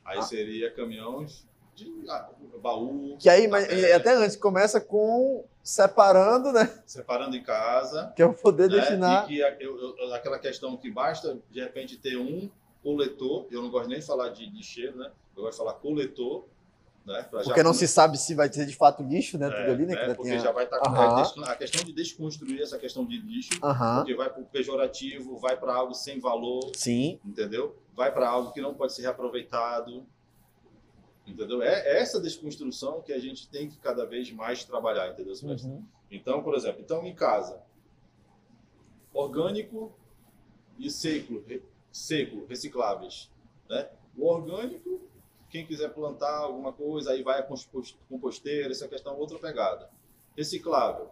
Aí Ah. seria caminhões de ah, baú, Que aí, mas, é, até antes, começa com separando, né? separando em casa, Que é o poder né? destinar. E que eu- eu- aquela questão que basta, de repente, ter um coletor, eu não gosto nem de falar de lixeiro, né? Eu gosto de falar coletor, né? Pra já Porque não se sabe se vai ser de fato lixo, né? é, Tudo ali, né? né? Porque a- já vai estar com Aham. é, des- a questão de desconstruir essa questão de lixo, Aham. porque vai para o pejorativo, vai para algo sem valor, Sim. entendeu? Vai para algo que não pode ser reaproveitado, entendeu? É é essa desconstrução que a gente tem que cada vez mais trabalhar, entendeu? Silvestre? Uhum. Então, por exemplo, então em casa, orgânico e seco, seco, recicláveis, né? O orgânico, quem quiser plantar alguma coisa, aí vai a compos- composteira, essa questão é outra pegada. Reciclável.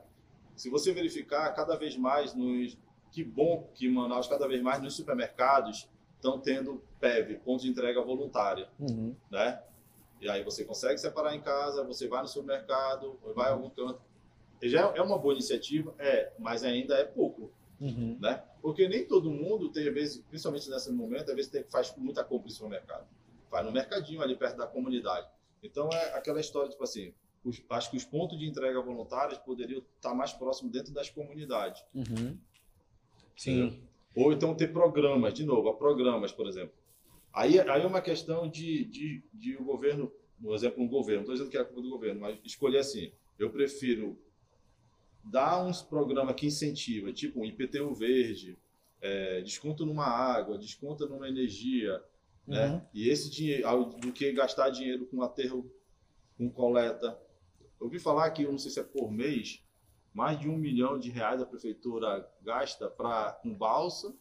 Se você verificar, cada vez mais nos que bom que Manaus cada vez mais nos supermercados estão tendo PEV, ponto de entrega voluntária Uhum. né? E aí você consegue separar em casa, você vai no supermercado, vai a algum canto. E já é uma boa iniciativa, é, mas ainda é pouco, Uhum. né? Porque nem todo mundo tem, às vezes, principalmente nesse momento, às vezes tem, faz muita compra em supermercado. Vai no mercadinho ali perto da comunidade. Então é aquela história, tipo assim, os- acho que os pontos de entrega voluntários poderiam estar mais próximos dentro das comunidades. Uhum. Entendeu? Ou então ter programas, de novo, programas, por exemplo. Aí, aí é uma questão de, de, de o governo, por exemplo, um governo, não estou dizendo que é a culpa do governo, mas escolher assim, eu prefiro dar uns programas que incentiva, tipo um IPTU verde, é, desconto numa água, desconto numa energia, né? Uhum. E esse dinheiro, do que gastar dinheiro com aterro, com coleta. Eu ouvi falar que, eu não sei se é por mês, mais de um milhão de reais a prefeitura gasta para com balsa,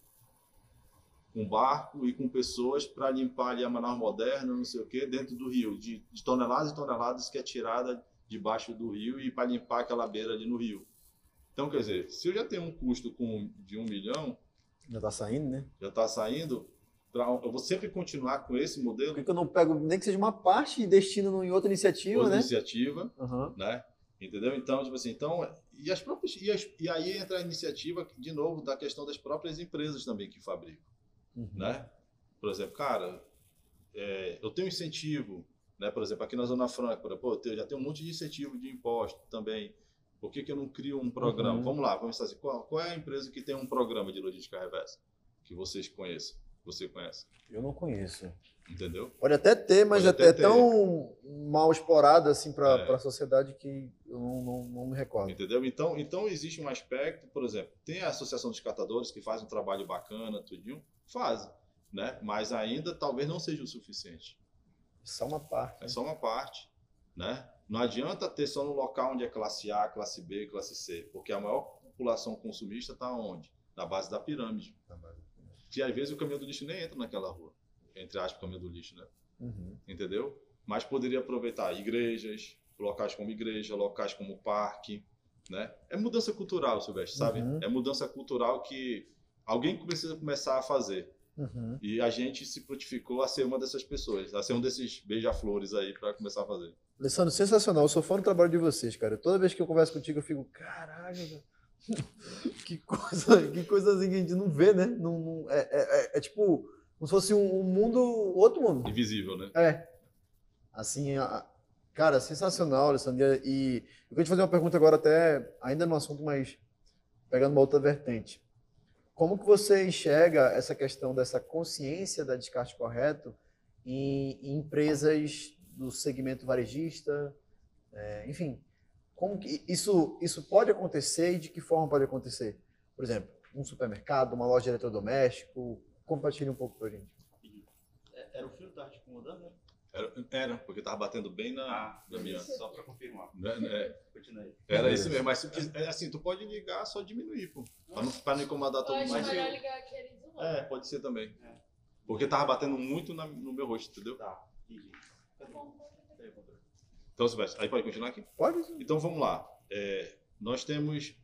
com barco e com pessoas para limpar ali a Manaus Moderna, não sei o quê, dentro do rio, de, de toneladas e toneladas que é tirada debaixo do rio e para limpar aquela beira ali no rio. Então, quer dizer, se eu já tenho um custo com, de um milhão, Já tá saindo, né? já está saindo, pra, eu vou sempre continuar com esse modelo que que eu não pego nem que seja uma parte e destino em outra iniciativa, outra né? iniciativa, Aham. né? Entendeu? Então, tipo assim, então, e as próprias e, as- e aí entra a iniciativa de novo da questão das próprias empresas também que fabricam, Uhum. né? Por exemplo, cara, é, eu tenho incentivo, né? Por exemplo, aqui na Zona Franca, por exemplo, pô, eu já tenho um monte de incentivo de imposto também. Por que, que eu não crio um programa? Uhum. Vamos lá, vamos fazer. Qual, qual é a empresa que tem um programa de logística reversa que vocês conheçam? Você conhece, Eu não conheço. entendeu? Pode até ter, mas Pode é, até é tão mal explorado assim para É. a sociedade que eu não, não, não me recordo. Entendeu? Então, então existe um aspecto, por exemplo, tem a Associação dos Catadores que faz um trabalho bacana, tudinho, faz, né? Mas ainda talvez não seja o suficiente. Só uma parte. É só uma parte, né? Não adianta ter só no local onde é classe A, classe B, classe C, porque a maior população consumista está onde? Na base da pirâmide. Que às vezes o caminhão do lixo nem entra naquela rua, entre aspas, caminhão do lixo, né? Uhum. entendeu? Mas poderia aproveitar igrejas, locais como igreja, locais como parque, né? É mudança cultural, Silvestre, sabe? Uhum. É mudança cultural que alguém precisa começar a fazer. Uhum. E a gente se prontificou a ser uma dessas pessoas, a ser um desses beija-flores aí para começar a fazer. Alessandro, sensacional. Eu sou fã do trabalho de vocês, cara. Toda vez que eu converso contigo, eu fico, caralho, que coisa, que coisa assim que a gente não vê, né? Não, não- é, é- é- é tipo como se fosse um, um mundo, outro mundo. Invisível, né? É. Assim, a- cara, sensacional, Alessandro. E eu queria te fazer uma pergunta agora, até ainda no assunto, mas pegando uma outra vertente. Como que você enxerga essa questão dessa consciência da descarte correto em, em empresas do segmento varejista? É, enfim, como que isso, isso pode acontecer e de que forma pode acontecer? Por exemplo, um supermercado, uma loja de eletrodoméstico. Compartilhe um pouco pra gente. É- Era o filho que tava te incomodando, né? Era, era, porque tava batendo bem na, Ah, na minha. só pra confirmar. né, né? Continua aí. Era isso mesmo, mas é assim, tu pode ligar, só diminuir, pô. Pra não, pra não incomodar Eu todo mundo. Mas melhor eu- ligar aquele do. É, pode ser também. É. Porque tava batendo muito na- no meu rosto, entendeu? Tá, entendi. Cadê? Cadê, controle? Então, Silvestre, aí pode continuar aqui? Pode? Então, vamos lá. É, nós temos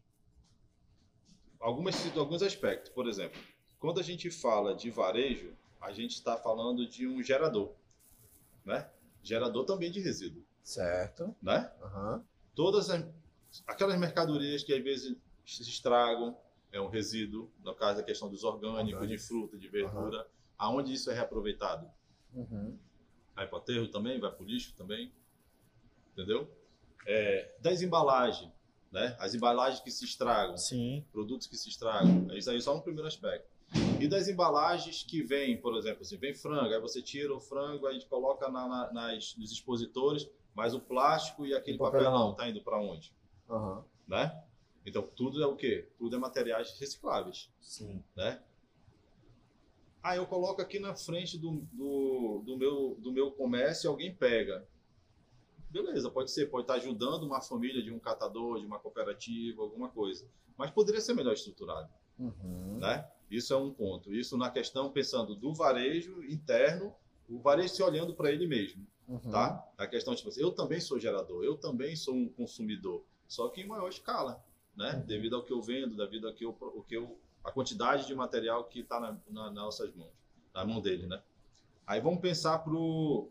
algumas, alguns aspectos. Por exemplo, quando a gente fala de varejo, a gente está falando de um gerador, né? Gerador também de resíduo, Certo. né? Aham. Todas as, aquelas mercadorias que às vezes se estragam, é um resíduo, no caso da questão dos orgânicos, Orgânico. de fruta, de verdura, aonde isso é reaproveitado? Uhum. Vai para aterro também, vai para o lixo também, entendeu? É, das embalagens, né? As embalagens que se estragam, Sim. produtos que se estragam, é isso aí só no primeiro aspecto. E das embalagens que vêm, por exemplo, assim, vem frango, aí você tira o frango, aí a gente coloca na, na- nas, nos expositores, mas o plástico e aquele papelão. papelão tá indo para onde? Aham. Né? Então tudo é o quê? Tudo é materiais recicláveis, Sim. né? Ah, eu coloco aqui na frente do, do, do meu, do meu comércio e alguém pega. Beleza, pode ser, pode estar ajudando uma família de um catador, de uma cooperativa, alguma coisa. Mas poderia ser melhor estruturado, Uhum. né? Isso é um ponto. Isso na questão, pensando do varejo interno, o varejo se olhando para ele mesmo, Uhum. tá? A questão, tipo assim, eu também sou gerador, eu também sou um consumidor, só que em maior escala, né? Uhum. Devido ao que eu vendo, devido ao que eu, o que eu a quantidade de material que está na, na, nas nossas mãos, na mão dele, né? Aí vamos pensar pro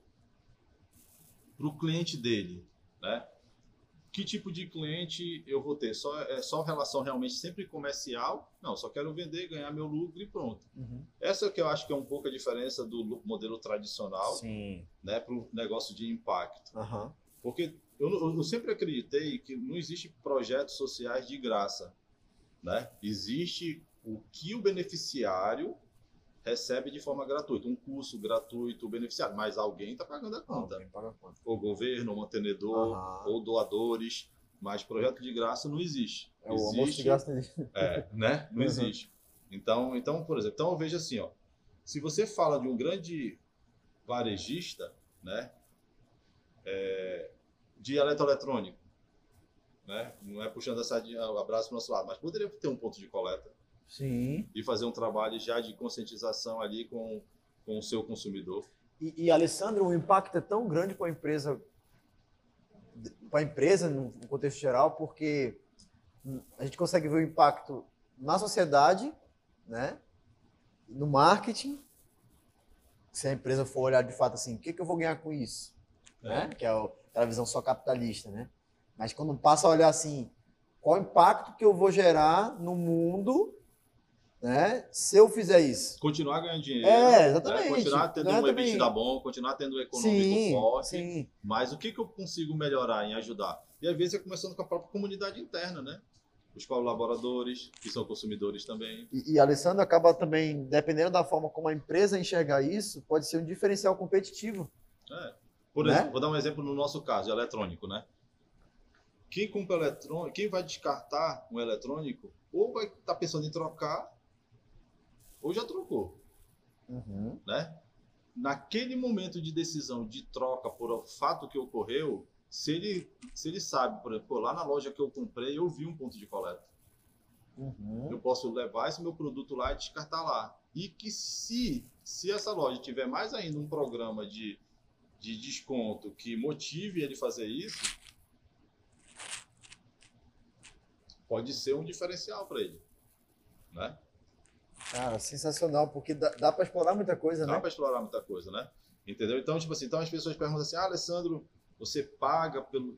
pro cliente dele, né? Que tipo de cliente eu vou ter? Só é só relação realmente sempre comercial? Não, só quero vender, ganhar meu lucro e pronto. Uhum. Essa é que eu acho que é um pouco a diferença do modelo tradicional, Sim. né, para o negócio de impacto. Aham. Porque eu, eu- eu sempre acreditei que não existe projetos sociais de graça, né? Existe o que o beneficiário recebe de forma gratuita, um curso gratuito, o beneficiário, mas alguém está pagando a conta, Alguém paga a conta. ou governo, ou mantenedor, Aham. ou doadores, mas projeto de graça não existe. É o almoço de Existe- graça dele. é, né? Não Uhum. existe. Então, então, por exemplo, então eu vejo assim, ó, se você fala de um grande varejista, né, é, de eletroeletrônico, né, não é puxando a sardinha, o abraço para o nosso lado, mas poderia ter um ponto de coleta Sim. e fazer um trabalho já de conscientização ali com, com o seu consumidor. E, e, Alessandro, o impacto é tão grande para a empresa, para a empresa no contexto geral, porque a gente consegue ver o impacto na sociedade, né? No marketing, se a empresa for olhar de fato assim, o que, que eu vou ganhar com isso, É. né? Que é aquela visão só capitalista, né? Mas quando passa a olhar assim, qual o impacto que eu vou gerar no mundo, né? Se eu fizer isso. Continuar ganhando dinheiro, É, né, exatamente. continuar tendo é um EBITDA bom, continuar tendo um econômico Sim, forte, sim. mas o que, que eu consigo melhorar em ajudar? E às vezes é começando com a própria comunidade interna, né? Os colaboradores, que são consumidores também. E, e Alessandro acaba também, dependendo da forma como a empresa enxergar isso, pode ser um diferencial competitivo. É. Por Né? exemplo, vou dar um exemplo no nosso caso, eletrônico, né? Quem compra eletrônico, quem vai descartar um eletrônico, ou vai estar pensando em trocar, ou já trocou, Uhum. né? Naquele momento de decisão de troca por o fato que ocorreu, se ele, se ele sabe, por exemplo, lá na loja que eu comprei, eu vi um ponto de coleta. Uhum. Eu posso levar esse meu produto lá e descartar lá. E que se, se essa loja tiver mais ainda um programa de, de desconto que motive ele fazer isso, pode ser um diferencial para ele. Né? Cara, sensacional, porque dá, dá para explorar muita coisa, Dá né? para explorar muita coisa, né? Entendeu? Então, tipo assim, então as pessoas perguntam assim, ah, Alessandro, você paga pelo,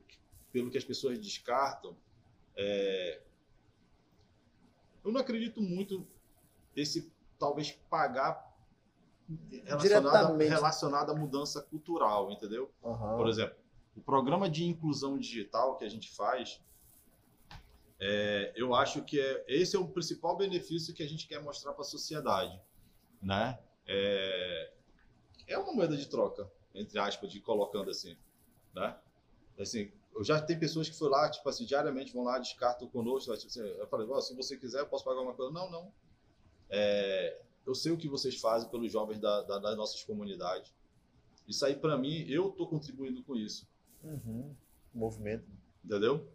pelo que as pessoas descartam? É, Eu não acredito muito esse, talvez, pagar relacionado, a- Diretamente. relacionado à mudança cultural, entendeu? Aham. Por exemplo, o programa de inclusão digital que a gente faz, é, eu acho que é, esse é o principal benefício que a gente quer mostrar para a sociedade, né? É, é uma moeda de troca, entre aspas, de colocando assim, né? Assim, eu já tem pessoas que foram lá, tipo assim, diariamente vão lá, descartam conosco, lá, tipo assim, eu falei, "Ó, se você quiser, eu posso pagar uma coisa. Não, não. É, eu sei o que vocês fazem pelos jovens da, da- das nossas comunidades. Isso aí, para mim, eu estou contribuindo com isso, Uhum. Movimento. entendeu?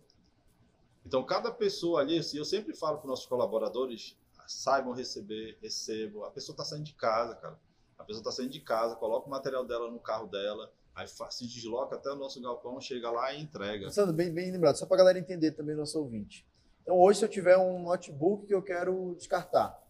Então, cada pessoa ali, assim, eu sempre falo para os nossos colaboradores, saibam receber, recebam. A pessoa está saindo de casa, cara. A pessoa está saindo de casa, coloca o material dela no carro dela, aí se desloca até o nosso galpão, chega lá e entrega. Alessandro, bem, bem lembrado, só para a galera entender também, nosso ouvinte. Então, hoje, se eu tiver um notebook que eu quero descartar,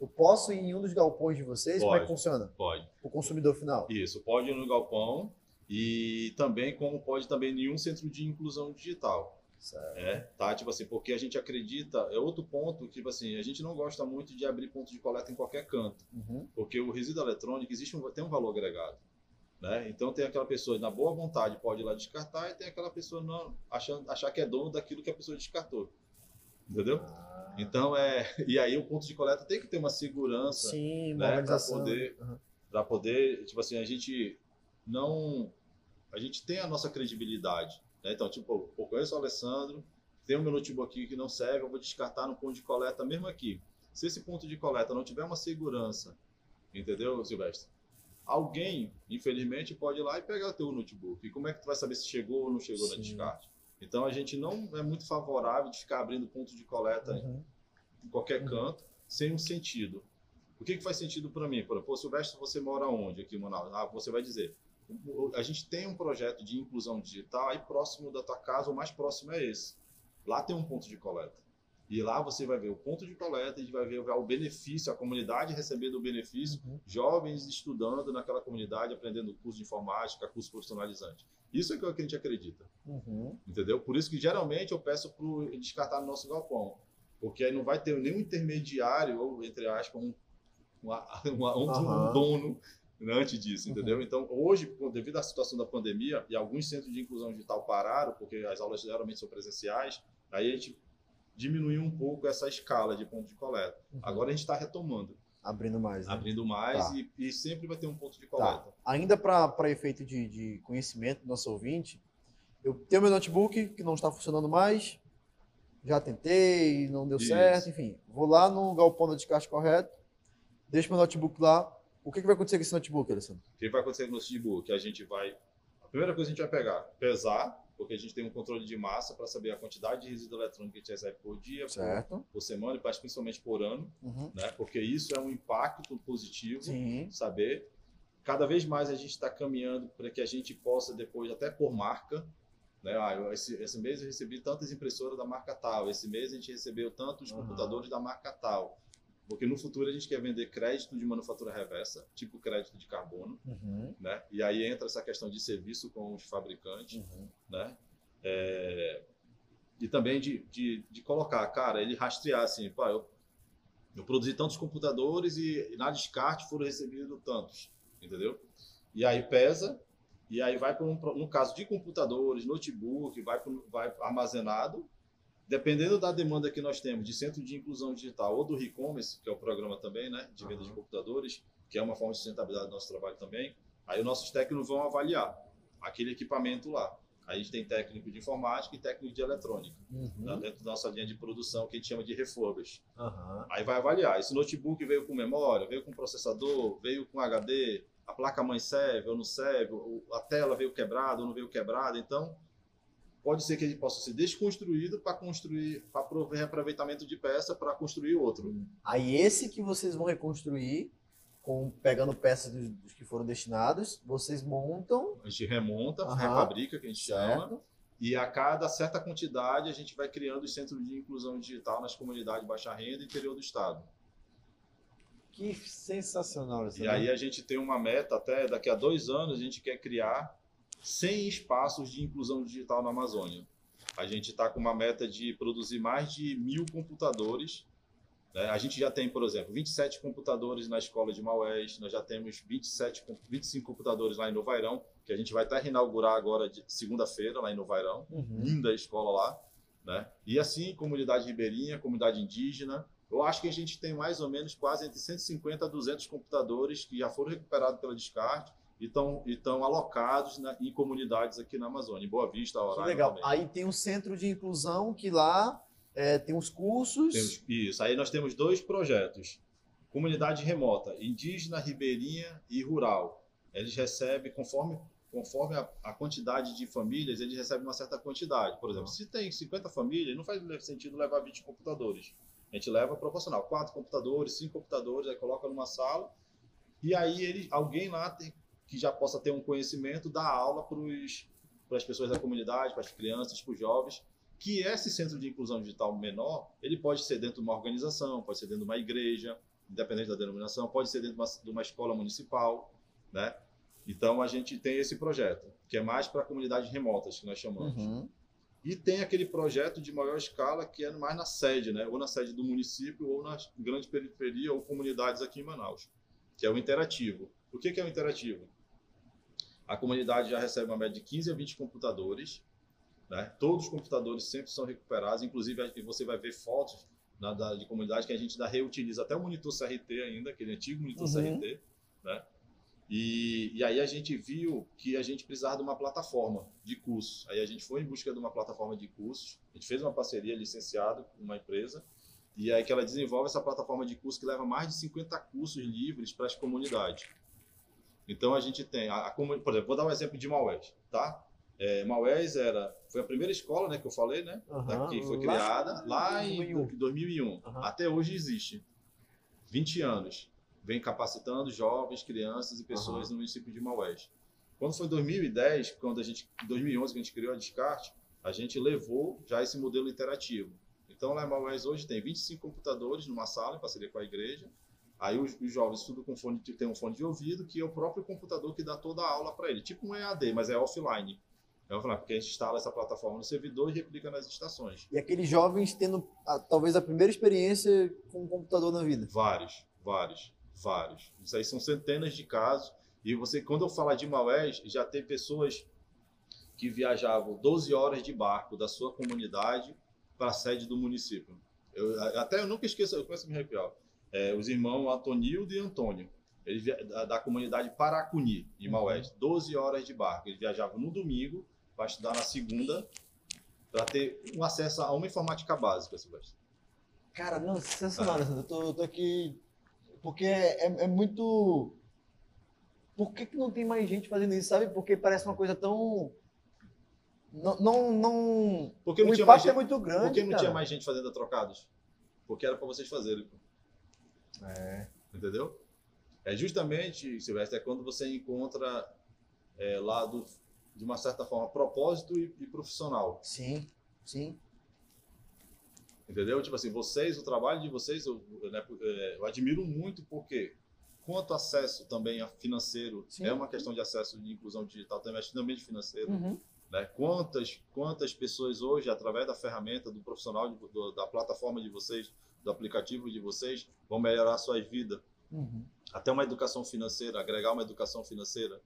eu posso ir em um dos galpões de vocês? Como é que Pode. funciona? Pode. O consumidor final. Isso, pode ir no galpão e também como pode também em um centro de inclusão digital. Certo. É, tá? Tipo assim, porque a gente acredita, é outro ponto, que, tipo assim, a gente não gosta muito de abrir ponto de coleta em qualquer canto, Uhum. porque o resíduo eletrônico existe um, tem um valor agregado, né? Então tem aquela pessoa na boa vontade pode ir lá descartar e tem aquela pessoa não achando, achar que é dono daquilo que a pessoa descartou. Entendeu? Ah, Então é, e aí o ponto de coleta tem que ter uma segurança Sim, né, organização. poder- Uhum. para poder, tipo assim, a gente não a gente tem a nossa credibilidade, né? Então, tipo, eu conheço o Alessandro, tem o meu notebook aqui que não serve, eu vou descartar no ponto de coleta mesmo aqui. Se esse ponto de coleta não tiver uma segurança, entendeu, Silvestre? Alguém, infelizmente, pode ir lá e pegar teu notebook. E como é que tu vai saber se chegou ou não chegou na Sim. descarte? Então, a gente não é muito favorável de ficar abrindo ponto de coleta Uhum. em qualquer Uhum. canto, sem um sentido. O que, que faz sentido para mim? Por exemplo, Silvestre, você mora onde aqui em Manaus? Ah, você vai dizer, "O- o- a gente tem um projeto de inclusão digital aí próximo da tua casa, o mais próximo é esse. Lá tem um ponto de coleta. E lá você vai ver o ponto de coleta, e vai ver o benefício, a comunidade recebendo o benefício, Uhum. jovens estudando naquela comunidade, aprendendo curso de informática, curso profissionalizante. Isso é o que a gente acredita Uhum. entendeu? Por isso que geralmente eu peço para descartar no nosso galpão, porque aí não vai ter nenhum intermediário ou entre aspas um, uma- uma- um, Aham. um dono antes disso, entendeu? Então hoje, devido à situação da pandemia e alguns centros de inclusão digital pararam porque as aulas geralmente são presenciais, aí a gente diminuiu um pouco essa escala de ponto de coleta. Uhum. Agora a gente está retomando, Abrindo mais. né? abrindo mais Tá. e, e sempre vai ter um ponto de Tá. coleta. Ainda para efeito de, de conhecimento do nosso ouvinte, eu tenho meu notebook que não está funcionando mais. já tentei, não deu Isso. certo, enfim. Vou lá no galpão da descarte correto, deixo meu notebook lá. O que, que vai acontecer com esse notebook, Alessandro? O que vai acontecer no notebook? A gente vai. A primeira coisa que a gente vai pegar, pesar, porque a gente tem um controle de massa para saber a quantidade de resíduo eletrônico que a gente recebe por dia, por, por semana, mas principalmente por ano, Uhum. né? Porque isso é um impacto positivo, Sim. saber. Cada vez mais a gente está caminhando para que a gente possa depois até por marca, né? Ah, esse, esse mês eu recebi tantas impressoras da marca tal, esse mês a gente recebeu tantos Aham. computadores da marca tal. Porque no futuro a gente quer vender crédito de manufatura reversa, tipo crédito de carbono, Uhum. né? E aí entra essa questão de serviço com os fabricantes, Uhum. né? É, E também de, de, de colocar, cara, ele rastrear assim, pá, eu, eu produzi tantos computadores e, e na descarte foram recebidos tantos, entendeu? E aí pesa, e aí vai para um, no caso de computadores, notebook, vai, vai armazenado, dependendo da demanda que nós temos de centro de inclusão digital ou do e-commerce, que é o programa também, né, de venda de Aham. computadores, que é uma forma de sustentabilidade do nosso trabalho também. Aí os nossos técnicos vão avaliar aquele equipamento lá. Aí a gente tem técnico de informática e técnico de eletrônica, né, Uhum. dentro da nossa linha de produção, que a gente chama de refurbished. Aham. Aí vai avaliar. Esse notebook veio com memória, veio com processador, veio com HD, a placa-mãe serve ou não serve, a tela veio quebrada ou não veio quebrada. Então, pode ser que ele possa ser desconstruído para construir, para prover reaproveitamento de peça para construir outro. Aí esse que vocês vão reconstruir, com, pegando peças dos, dos que foram destinados, vocês montam, A gente remonta, Aham. refabrica, que a gente chama, certo? e a cada certa quantidade a gente vai criando os centros de inclusão digital nas comunidades de baixa renda e interior do estado. Que sensacional isso. E aí a gente tem uma meta até daqui a dois anos a gente quer criar 100 espaços de inclusão digital na Amazônia. A gente está com uma meta de produzir mais de mil computadores. né? A gente já tem, por exemplo, 27 computadores na escola de Maués, nós já temos 27, com- 25 computadores lá em Novairão, que a gente vai até reinaugurar agora de segunda-feira lá em Novairão Uhum. linda a escola lá, né? E assim, comunidade ribeirinha, comunidade indígena. Eu acho que a gente tem mais ou menos quase entre 150 a 200 computadores que já foram recuperados pela descarte e estão alocados na- em comunidades aqui na Amazônia, em Boa Vista, Roraima legal. também. Aí tem um centro de inclusão que lá é, tem os cursos. Temos- isso. Aí nós temos dois projetos. Comunidade remota, indígena, ribeirinha e rural. Eles recebem, conforme, conforme a, a quantidade de famílias, eles recebem uma certa quantidade. Por exemplo, se tem 50 famílias, não faz sentido levar 20 computadores. A gente leva proporcional, quatro computadores, cinco computadores, aí coloca numa sala. E aí ele, alguém lá tem, que já possa ter um conhecimento dá aula para as pessoas da comunidade, para as crianças, para os jovens, que esse centro de inclusão digital menor, ele pode ser dentro de uma organização, pode ser dentro de uma igreja, independente da denominação, pode ser dentro de uma, de uma escola municipal, né? Então a gente tem esse projeto, que é mais para comunidades remotas, que nós chamamos. Uhum. E tem aquele projeto de maior escala que é mais na sede, né? Ou na sede do município, ou na grande periferia, ou comunidades aqui em Manaus, que é o interativo. O que é o interativo? A comunidade já recebe uma média de 15 a 20 computadores, né? Todos os computadores sempre são recuperados, inclusive você vai ver fotos na, da, de comunidade que a gente ainda reutiliza até o monitor CRT ainda, aquele antigo monitor Uhum. CRT, né? E, e aí a gente viu que a gente precisava de uma plataforma de cursos. Aí a gente foi em busca de uma plataforma de cursos. A gente fez uma parceria licenciada com uma empresa e aí que ela desenvolve essa plataforma de cursos que leva mais de 50 cursos livres para as comunidades. Então a gente tem, a, a por exemplo, vou dar um exemplo de Maués, tá? É, Maués era, foi a primeira escola, né, que eu falei, né? Aham. Daqui foi Lá criada lá em 2001. 2001. Aham. Até hoje existe. 20 anos. Vem capacitando jovens, crianças e pessoas Aham. no município de Maués. Quando foi 2010, quando a gente, 2011 que a gente criou a Descarte, a gente levou já esse modelo interativo. Então lá em Maués hoje tem 25 computadores numa sala em parceria com a igreja. Aí os, os jovens estudam com fone, de- tem um fone de ouvido que é o próprio computador que dá toda a aula para ele, tipo um EAD, mas é offline. É offline, porque a gente instala essa plataforma no servidor e replica nas estações. E aqueles jovens tendo a- talvez a primeira experiência com um computador na vida. Vários, vários, vários. Isso aí são centenas de casos. E você, quando eu falar de Maués, já tem pessoas que viajavam 12 horas de barco da sua comunidade para a sede do município. Eu, até eu nunca esqueço, eu começo a me arrepiar. É, os irmãos Antonildo e Antônio, eles, da, da comunidade Paracuni, em Maués, 12 horas de barco. Eles viajavam no domingo para estudar na segunda para ter um acesso a uma informática básica, Silvestre. Cara, não, sensacional. Eu tô, eu tô aqui. Porque é, é muito. Por que, que não tem mais gente fazendo isso, sabe? Porque parece uma coisa tão. Não. não, não... Porque não o tinha impacto mais é gente, muito grande. Por que não cara. tinha mais gente fazendo trocados? Porque era para vocês fazerem. É. Entendeu? É justamente, Silvestre, é quando você encontra é, lá do, de uma certa forma propósito e, e profissional. Sim, sim. Entendeu? Tipo assim, vocês, o trabalho de vocês, eu, né, é, eu admiro muito porque quanto acesso também a financeiro, Sim. é uma questão de acesso de inclusão digital também, mas também de financeiro. Uhum. né? Quantas, quantas pessoas hoje, através da ferramenta, do profissional, de- do- da plataforma de vocês, do aplicativo de vocês, vão melhorar suas vidas. Uhum. Até uma educação financeira, agregar uma educação financeira.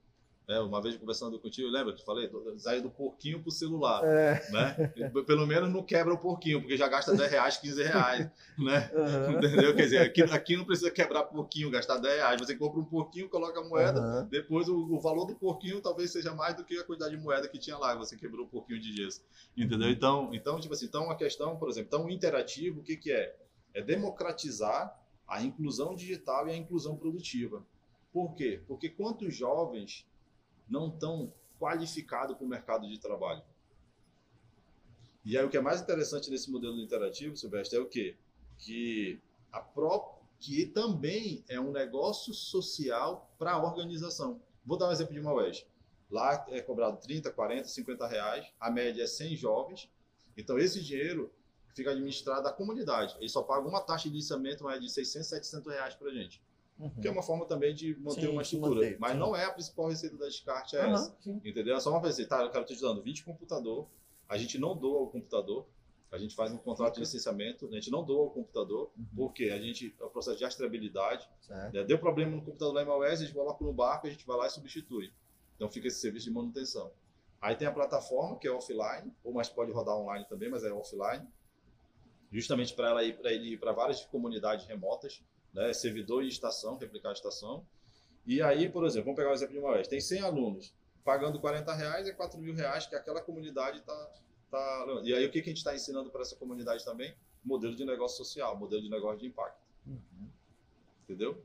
né? Uma vez conversando contigo, lembra? Te falei, sair do porquinho para o celular. É. Né? Pelo menos não quebra o porquinho, porque já gasta 10 reais, 15 reais. Né? Uhum. Entendeu? Quer dizer, aqui, aqui não precisa quebrar porquinho, gastar 10 reais. Você compra um porquinho, coloca a moeda, Uhum. depois o, o valor do porquinho talvez seja mais do que a quantidade de moeda que tinha lá, você quebrou o porquinho de gesso. Entendeu? Então, então tipo assim, então a questão, por exemplo, então o interativo, o que, que é? É democratizar a inclusão digital e a inclusão produtiva. Por quê? Porque quantos jovens não estão qualificados para o mercado de trabalho? E aí o que é mais interessante nesse modelo interativo, Silvestre, é o quê? Que a pró que também é um negócio social para a organização. Vou dar um exemplo de uma UES. Lá é cobrado 30, 40, 50 reais, a média é 100 jovens. Então esse dinheiro fica administrado à comunidade. Eles só pagam uma taxa de licenciamento mas é de 600, 700 reais para gente. Que é uma forma também de manter Sim, uma estrutura. manter, mas sim. não é a principal receita da descarte, é Uhum, essa. sim. Entendeu? É só uma vez assim, tá, eu quero te dando 20 computador, a gente não doa o computador, a gente faz um contrato de licenciamento, a gente não doa o computador, Uhum. porque a gente, é o processo de rastreabilidade, né? deu problema no computador lá em MOS, a gente coloca no barco, a gente vai lá e substitui. Então fica esse serviço de manutenção. Aí tem a plataforma, que é offline, ou mais pode rodar online também, mas é offline, justamente para ela ir para ele para várias comunidades remotas, né? servidor e estação, replicar a estação. E aí, por exemplo, vamos pegar o exemplo de uma vez, tem 100 alunos, pagando 40 reais é 4 mil reais que aquela comunidade está. Tá... E aí o que, que a gente está ensinando para essa comunidade também? Modelo de negócio social, modelo de negócio de impacto Uhum. entendeu?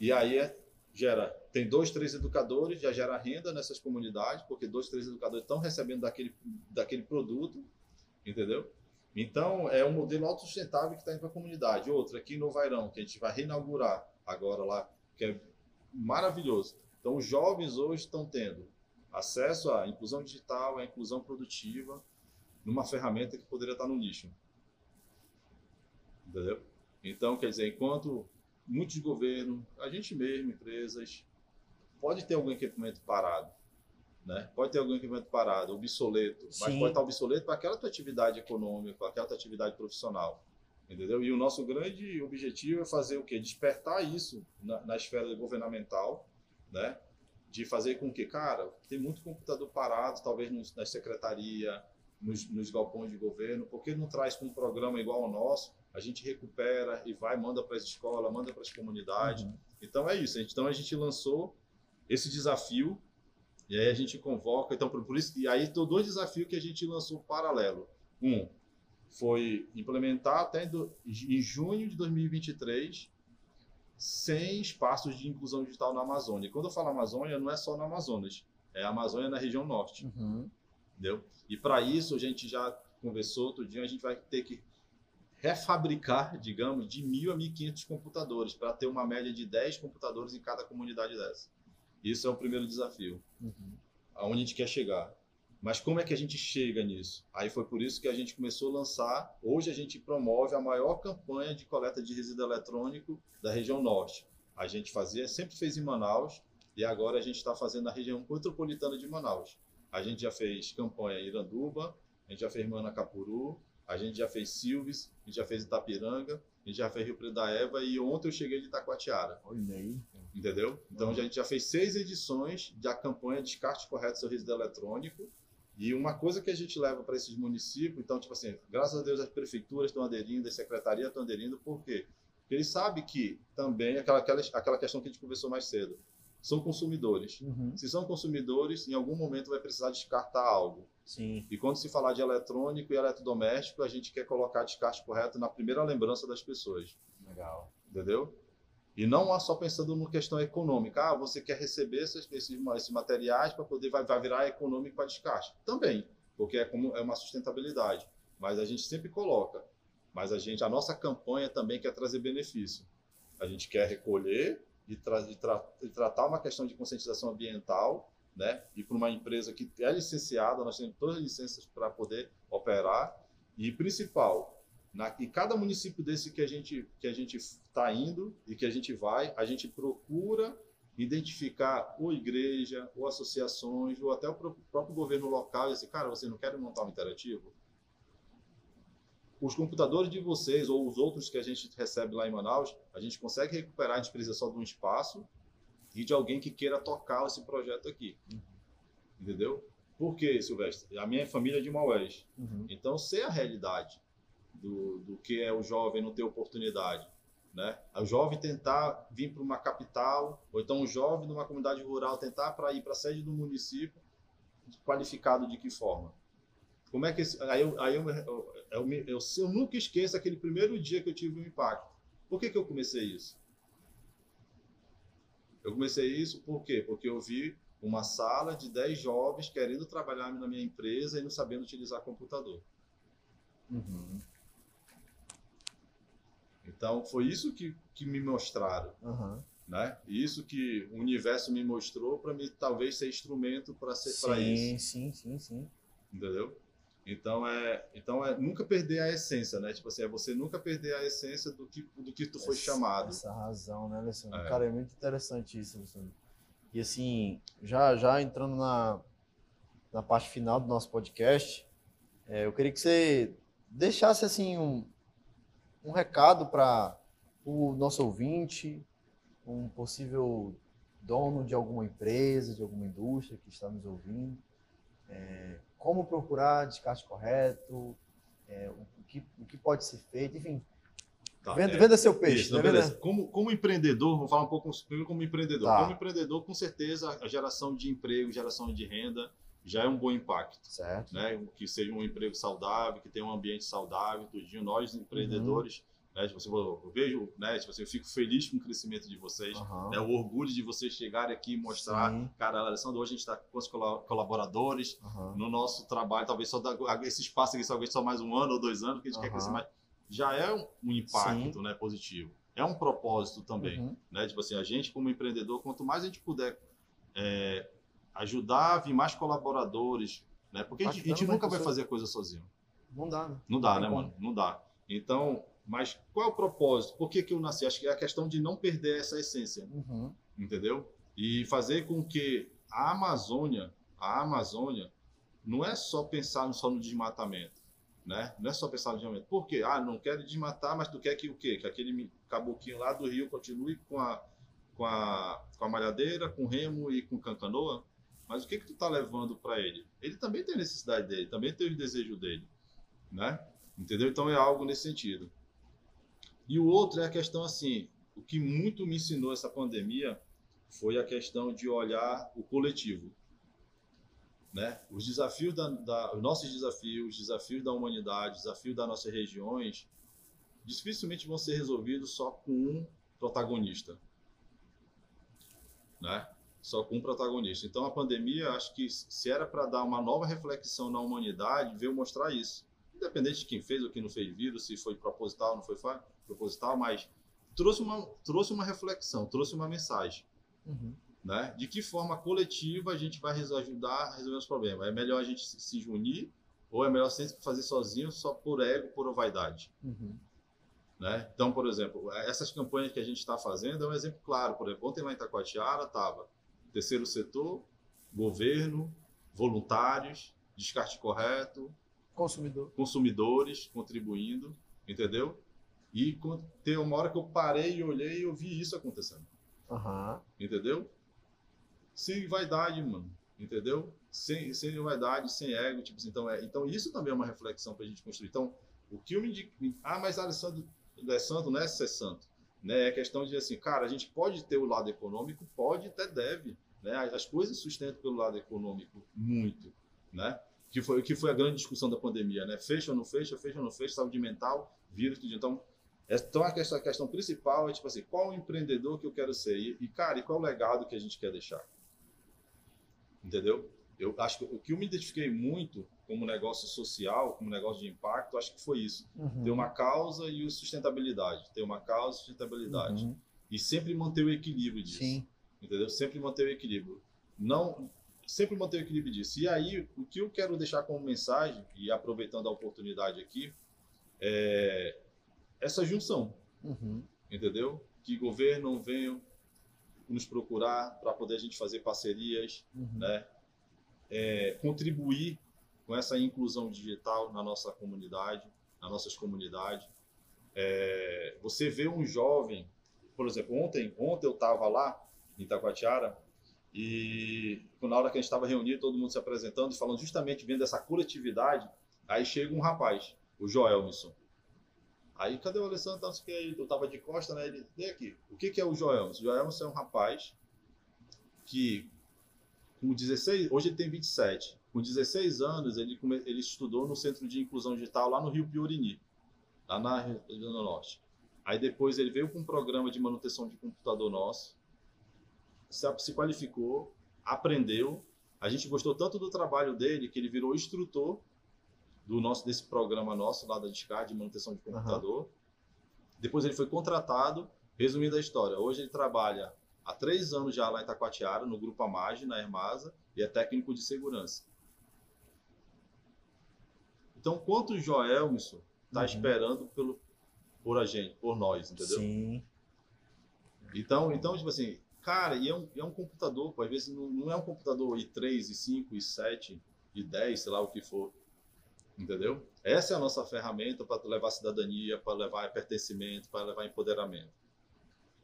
E aí é- gera, tem dois, três educadores, já gera renda nessas comunidades, porque dois, três educadores estão recebendo daquele, daquele produto, entendeu? Então, é um modelo autossustentável que está indo para a comunidade. Outro aqui no Vairão, que a gente vai reinaugurar agora lá, que é maravilhoso. Então, os jovens hoje estão tendo acesso à inclusão digital, à inclusão produtiva, numa ferramenta que poderia estar no lixo. Entendeu? Então, quer dizer, enquanto muitos governos, a gente mesmo, empresas, pode ter algum equipamento parado, né? Pode ter algum equipamento parado, obsoleto, mas Sim. pode estar obsoleto para aquela tua atividade econômica, para aquela tua atividade profissional, entendeu? E o nosso grande objetivo é fazer o quê? Despertar isso na, na esfera governamental, né? De fazer com que, cara, tem muito computador parado, talvez nos, na secretaria, nos, nos galpões de governo, porque não traz com um programa igual ao nosso, a gente recupera e vai, manda para as escolas, manda para as comunidades. Uhum. Então é isso. Então a gente lançou esse desafio e aí a gente convoca. Então por, por isso e aí tem dois desafios que a gente lançou paralelo. Um foi implementar até em, do- em junho de 2023 100 espaços de inclusão digital na Amazônia. E quando eu falo Amazônia, não é só na Amazonas, é a Amazônia na região norte Uhum. entendeu? E para isso a gente já conversou outro dia, a gente vai ter que refabricar, digamos, de 1.000 a 1.500 computadores para ter uma média de 10 computadores em cada comunidade dessa. Isso é o primeiro desafio, Uhum. aonde a gente quer chegar. Mas como é que a gente chega nisso? Aí foi por isso que a gente começou a lançar. Hoje a gente promove a maior campanha de coleta de resíduo eletrônico da região norte. A gente fazia, sempre fez em Manaus e agora a gente está fazendo na região metropolitana de Manaus. A gente já fez campanha em Iranduba, a gente já fez Manacapuru, a gente já fez Silves, a gente já fez Itapiranga, a gente já fez Rio Preto da Eva e ontem eu cheguei de Itacoatiara. Olha aí. Entendeu? Então a gente já fez seis edições da campanha Descarte Correto Seu Resíduo Eletrônico. E uma coisa que a gente leva para esses municípios, então, tipo assim, graças a Deus as prefeituras estão aderindo, as secretarias estão aderindo, por quê? Porque eles sabem que também, aquela, aquela, aquela questão que a gente conversou mais cedo, são consumidores. Uhum. Se são consumidores, em algum momento vai precisar descartar algo. Sim. E quando se falar de eletrônico e eletrodoméstico, a gente quer colocar descarte correto na primeira lembrança das pessoas, Legal. entendeu? E não é só pensando numa questão econômica. Ah, você quer receber esses, esses, esses materiais para poder vai, vai virar econômico para descarte. Também, porque é como é uma sustentabilidade. Mas a gente sempre coloca. Mas a gente, a nossa campanha também quer trazer benefício. A gente quer recolher e, tra e, tra e tratar uma questão de conscientização ambiental, né? E para uma empresa que é licenciada, nós temos todas as licenças para poder operar. E principal, na, em cada município desse que a gente que a gente está indo e que a gente vai, a gente procura identificar ou igreja, ou associações, ou até o pró- próprio governo local e assim, cara, vocês não querem montar um interativo? Os computadores de vocês ou os outros que a gente recebe lá em Manaus, a gente consegue recuperar, a gente precisa só de um espaço e de alguém que queira tocar esse projeto aqui. Entendeu? Por quê, Silvestre? A minha família é de Maués. Uhum. Então, ser a realidade do, do que é o jovem não ter oportunidade, né? O jovem tentar vir para uma capital, ou então o jovem numa comunidade rural tentar para ir para a sede do município, qualificado de que forma? Como é que esse, aí eu, aí eu, eu, eu, eu, eu nunca esqueço aquele primeiro dia que eu tive um impacto. Por que, que eu comecei isso? Eu comecei isso por quê? Porque eu vi uma sala de 10 jovens querendo trabalhar na minha empresa e não sabendo utilizar computador. Uhum. Então, foi isso que, que me mostraram, Uhum. né? Isso que o universo me mostrou para me talvez ser instrumento para ser para isso, Sim, sim, sim, sim. entendeu? Então é, então é nunca perder a essência, né? Tipo assim, é você nunca perder a essência do que do que tu foi Essa- chamado. Essa razão, né, Alessandro? É. Cara, é muito interessante isso, Alessandro. E assim, já, já entrando na, na parte final do nosso podcast, é, eu queria que você deixasse assim um, um recado para o nosso ouvinte, um possível dono de alguma empresa, de alguma indústria que está nos ouvindo. É, como procurar descarte correto, é, o, que, o que pode ser feito, enfim, Tá, venda, é. venda seu peixe, Isso, né? beleza. Como, como empreendedor, vou falar um pouco primeiro como empreendedor. Tá. Como empreendedor, com certeza, a geração de emprego, geração de renda já é um bom impacto. Certo. né, que seja um emprego saudável, que tenha um ambiente saudável, tudinho. Nós empreendedores, né, tipo eu vejo, né, tipo assim, eu fico feliz com o crescimento de vocês, Aham. né, o orgulho de vocês chegarem aqui e mostrar, Sim. cara, Alessandro, hoje a gente está com os colaboradores Aham. no nosso trabalho, talvez só dá, esse espaço aqui talvez só mais um ano ou dois anos, porque a gente quer Aham. crescer mais, já é um, impacto, né, positivo. É um propósito também Uhum. né? Tipo assim, a gente como empreendedor, quanto mais a gente puder é, ajudar a vir mais colaboradores, né? Porque a gente, a gente Bacana, nunca né, vai fazer coisa sozinho. Não dá, né? Não dá, né, mano? Não dá. Então, mas qual é o propósito? Por que, que eu nasci? Acho que é a questão de não perder essa essência, Uhum. entendeu? E fazer com que a Amazônia, a Amazônia, não é só pensar só no desmatamento, né? Não é só pensar no desmatamento. Por quê? Ah, não quero desmatar, mas tu quer que o quê? Que aquele caboclinho lá do Rio continue com a, com a, com a malhadeira, com remo e com cancanoa? Mas o que que tu tá levando para ele? Ele também tem a necessidade dele, também tem o desejo dele, né? Entendeu? Então é algo nesse sentido. E o outro é a questão assim, o que muito me ensinou essa pandemia foi a questão de olhar o coletivo, né? Os desafios da, da os nossos desafios, os desafios da humanidade, os desafios das nossas regiões, dificilmente vão ser resolvidos só com um protagonista, né? Só com um protagonista. Então a pandemia, acho que se era para dar uma nova reflexão na humanidade, veio mostrar isso. Independente de quem fez ou quem não fez vírus, se foi proposital ou não foi proposital, mas trouxe uma, trouxe uma reflexão, trouxe uma mensagem Uhum. né? De que forma coletiva a gente vai ajudar a resolver os problemas? É melhor a gente se se unir ou é melhor sempre fazer sozinho só por ego, por vaidade, Uhum. né? Então, por exemplo, essas campanhas que a gente está fazendo é um exemplo claro. Por exemplo, ontem lá em Itacoatiara estava terceiro setor, governo, voluntários, descarte correto, Consumidor. consumidores contribuindo, entendeu? E quando- tem uma hora que eu parei e olhei e eu vi isso acontecendo. Aham. entendeu? Sem vaidade, mano, entendeu? Sem, sem vaidade, sem ego, tipo assim, então, é, então isso também é uma reflexão pra gente construir. Então, o que eu me indico, ah, mas Alessandro é santo, não é ser santo. né? É questão de assim, cara, a gente pode ter o lado econômico, pode até deve, né? As coisas sustentam pelo lado econômico muito, né? Que foi que foi a grande discussão da pandemia, né? Fecha ou não fecha, fecha ou não fecha, saúde mental, vírus, tudo. Então, então a questão, a questão principal é tipo assim, qual o empreendedor que eu quero ser e, e cara, e qual o legado que a gente quer deixar? Entendeu? Eu acho que o que eu me identifiquei muito como negócio social, como negócio de impacto, acho que foi isso. Uhum. Ter uma causa e sustentabilidade. Ter uma causa e sustentabilidade. Uhum. E sempre manter o equilíbrio disso. Sim. Entendeu? Sempre manter o equilíbrio. Não, sempre manter o equilíbrio disso. E aí, o que eu quero deixar como mensagem, e aproveitando a oportunidade aqui, é essa junção. Uhum. Entendeu? Que governo venham nos procurar para poder a gente fazer parcerias, Uhum. né? É, contribuir com essa inclusão digital na nossa comunidade, nas nossas comunidades. É, você vê um jovem, por exemplo, ontem, ontem eu estava lá em Itacoatiara e na hora que a gente estava reunido, todo mundo se apresentando e falando justamente vendo essa coletividade, aí chega um rapaz, o Joelmisson. Aí, cadê o Alessandro? Não sei o que, eu tava de costa, né? Ele, vem aqui. O que, que é o Joelmisson? O Joelmisson é um rapaz que, com 16, hoje ele tem 27. Com 16 anos, ele, ele estudou no Centro de Inclusão Digital lá no Rio Piorini, lá na região do Norte. Aí depois ele veio com um programa de manutenção de computador nosso, se, se qualificou, aprendeu. A gente gostou tanto do trabalho dele que ele virou instrutor do nosso desse programa nosso lá da Discard de manutenção de computador. Depois ele foi contratado. Resumindo a história, hoje ele trabalha há três anos já lá em Taquatiara, no Grupo Amage, na Hermasa, e é técnico de segurança. Então, quanto o Joelmisson está Uhum. esperando pelo, por a gente, por nós, entendeu? Sim. Então, então, tipo assim, cara, e é um, é um computador, pô, às vezes não, não é um computador i3, i5, i7, i10, sei lá o que for. Entendeu? Essa é a nossa ferramenta para levar cidadania, para levar pertencimento, para levar empoderamento.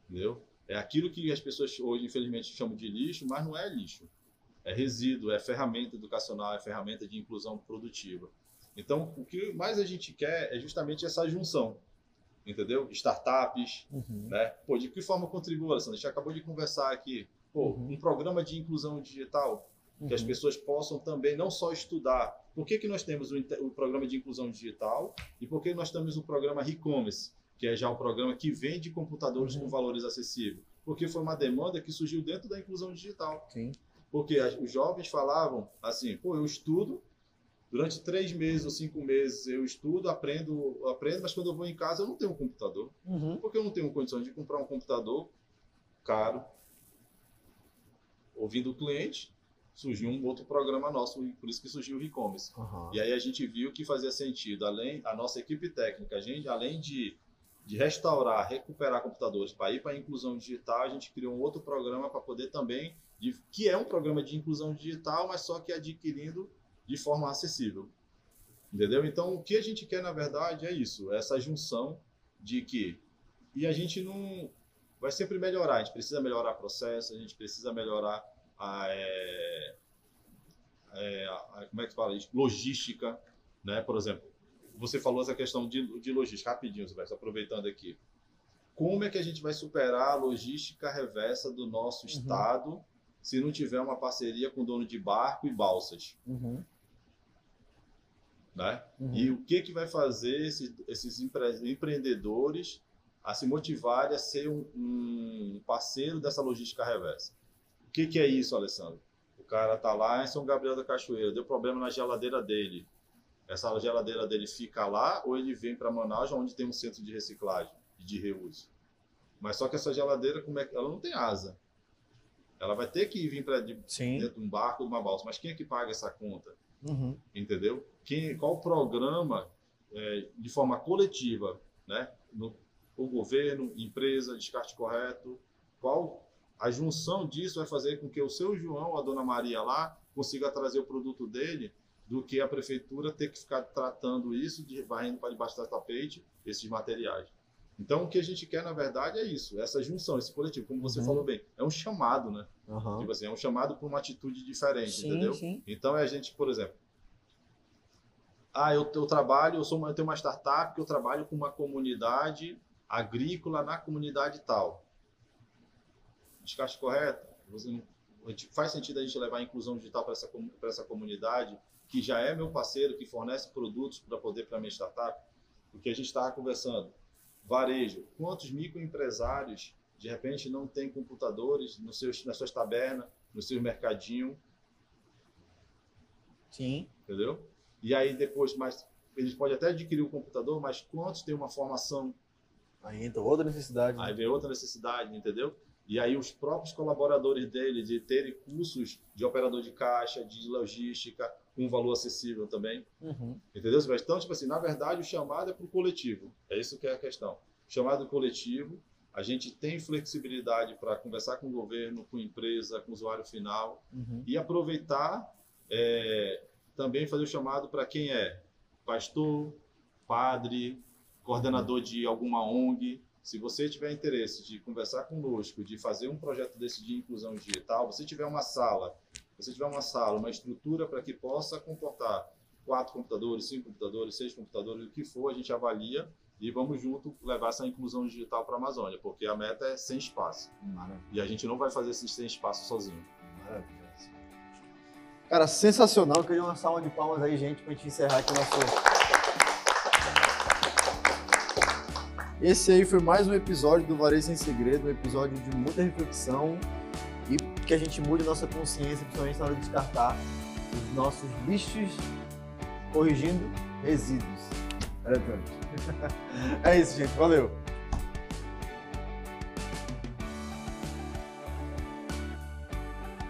Entendeu? É aquilo que as pessoas hoje, infelizmente, chamam de lixo, mas não é lixo. É resíduo, é ferramenta educacional, é ferramenta de inclusão produtiva. Então, o que mais a gente quer é justamente essa junção. Entendeu? Startups, Uhum. né? Pô, de que forma contribui, Alessandro? A gente acabou de conversar aqui. Pô, Uhum. um programa de inclusão digital que as Uhum. pessoas possam também não só estudar. Por que, que nós temos o, programa de inclusão digital e por que nós temos o programa e-commerce, que é já o programa que vende computadores Uhum. com valores acessíveis? Porque foi uma demanda que surgiu dentro da inclusão digital. Sim. Porque as- os jovens falavam assim, pô, eu estudo, durante três meses ou cinco meses eu estudo, aprendo, aprendo, mas quando eu vou em casa eu não tenho um computador. Uhum. Porque eu não tenho condições de comprar um computador caro. Ouvindo o cliente, surgiu um outro programa nosso, e por isso que surgiu o e-commerce. Aham. E aí a gente viu que fazia sentido, além a nossa equipe técnica, a gente, além de, de restaurar, recuperar computadores para ir para a inclusão digital, a gente criou um outro programa para poder também, de- que é um programa de inclusão digital, mas só que adquirindo de forma acessível. Entendeu? Então, o que a gente quer, na verdade, é isso, essa junção de que. E a gente não. Vai sempre melhorar, a gente precisa melhorar processo, a gente precisa melhorar a. é, é, a- como é que se fala isso? Logística, né? Por exemplo, você falou essa questão de, de logística, rapidinho, Silvestre, aproveitando aqui. Como é que a gente vai superar a logística reversa do nosso estado se não tiver uma parceria com dono de barco e balsas, Uhum. né? Uhum. E o que que vai fazer esses, esses empre- empreendedores a se motivarem a ser um, um parceiro dessa logística reversa? O que que é isso, Alessandro? O cara tá lá em São Gabriel da Cachoeira, deu problema na geladeira dele. Essa geladeira dele fica lá ou ele vem para Manaus, onde tem um centro de reciclagem e de reuso? Mas só que essa geladeira, como é que ela não tem asa? Ela vai ter que vir para Sim. dentro de um barco, de uma balsa. Mas quem é que paga essa conta? Uhum. entendeu? Quem, qual programa é, de forma coletiva, né? No, o governo, empresa, descarte correto, qual a junção disso vai fazer com que o seu João, a dona Maria lá, consiga trazer o produto dele, do que a prefeitura ter que ficar tratando isso, de varrendo para debaixo do tapete esses materiais. Então, o que a gente quer, na verdade, é isso, essa junção, esse coletivo, como você Uhum. falou bem, é um chamado, né? Aham. Tipo assim, é um chamado para uma atitude diferente, Sim, entendeu? sim. Então é a gente, por exemplo, ah, eu, eu trabalho, eu sou uma, eu tenho uma startup que eu trabalho com uma comunidade agrícola na comunidade tal. Descarte correto? Faz sentido a gente levar a inclusão digital para essa, pra essa comunidade, que já é meu parceiro, que fornece produtos para poder para minha startup? Porque a gente estava conversando. Varejo, quantos microempresários de repente não têm computadores nos seus, nas suas tabernas, no seu mercadinho, Sim. entendeu? E aí depois, mas eles podem até adquirir o computador, mas quantos têm uma formação? Aí entra outra necessidade. Aí vem outra necessidade, entendeu? E aí os próprios colaboradores dele de terem cursos de operador de caixa, de logística, com valor acessível também, Uhum. entendeu? Então, tipo assim, na verdade o chamado é para o coletivo, é isso que é a questão. Chamado coletivo, a gente tem flexibilidade para conversar com o governo, com a empresa, com o usuário final, Uhum. e aproveitar é, também fazer o chamado para quem é pastor, padre, coordenador de alguma ONG. Se você tiver interesse de conversar conosco, de fazer um projeto desse de inclusão digital, você tiver uma sala, você tiver uma sala, uma estrutura para que possa comportar quatro computadores, cinco computadores, seis computadores, o que for, a gente avalia e vamos junto levar essa inclusão digital para a Amazônia, porque a meta é sem espaço. Maravilha. E a gente não vai fazer esse sem espaço sozinho. Maravilha. Cara, sensacional. Eu queria uma salva de palmas aí, gente, pra gente encerrar aqui o nosso. Esse aí foi mais um episódio do Varejo Sem Segredo, um episódio de muita reflexão e que a gente mude nossa consciência, principalmente na hora de descartar os nossos lixos, corrigindo resíduos. É isso, gente. Valeu.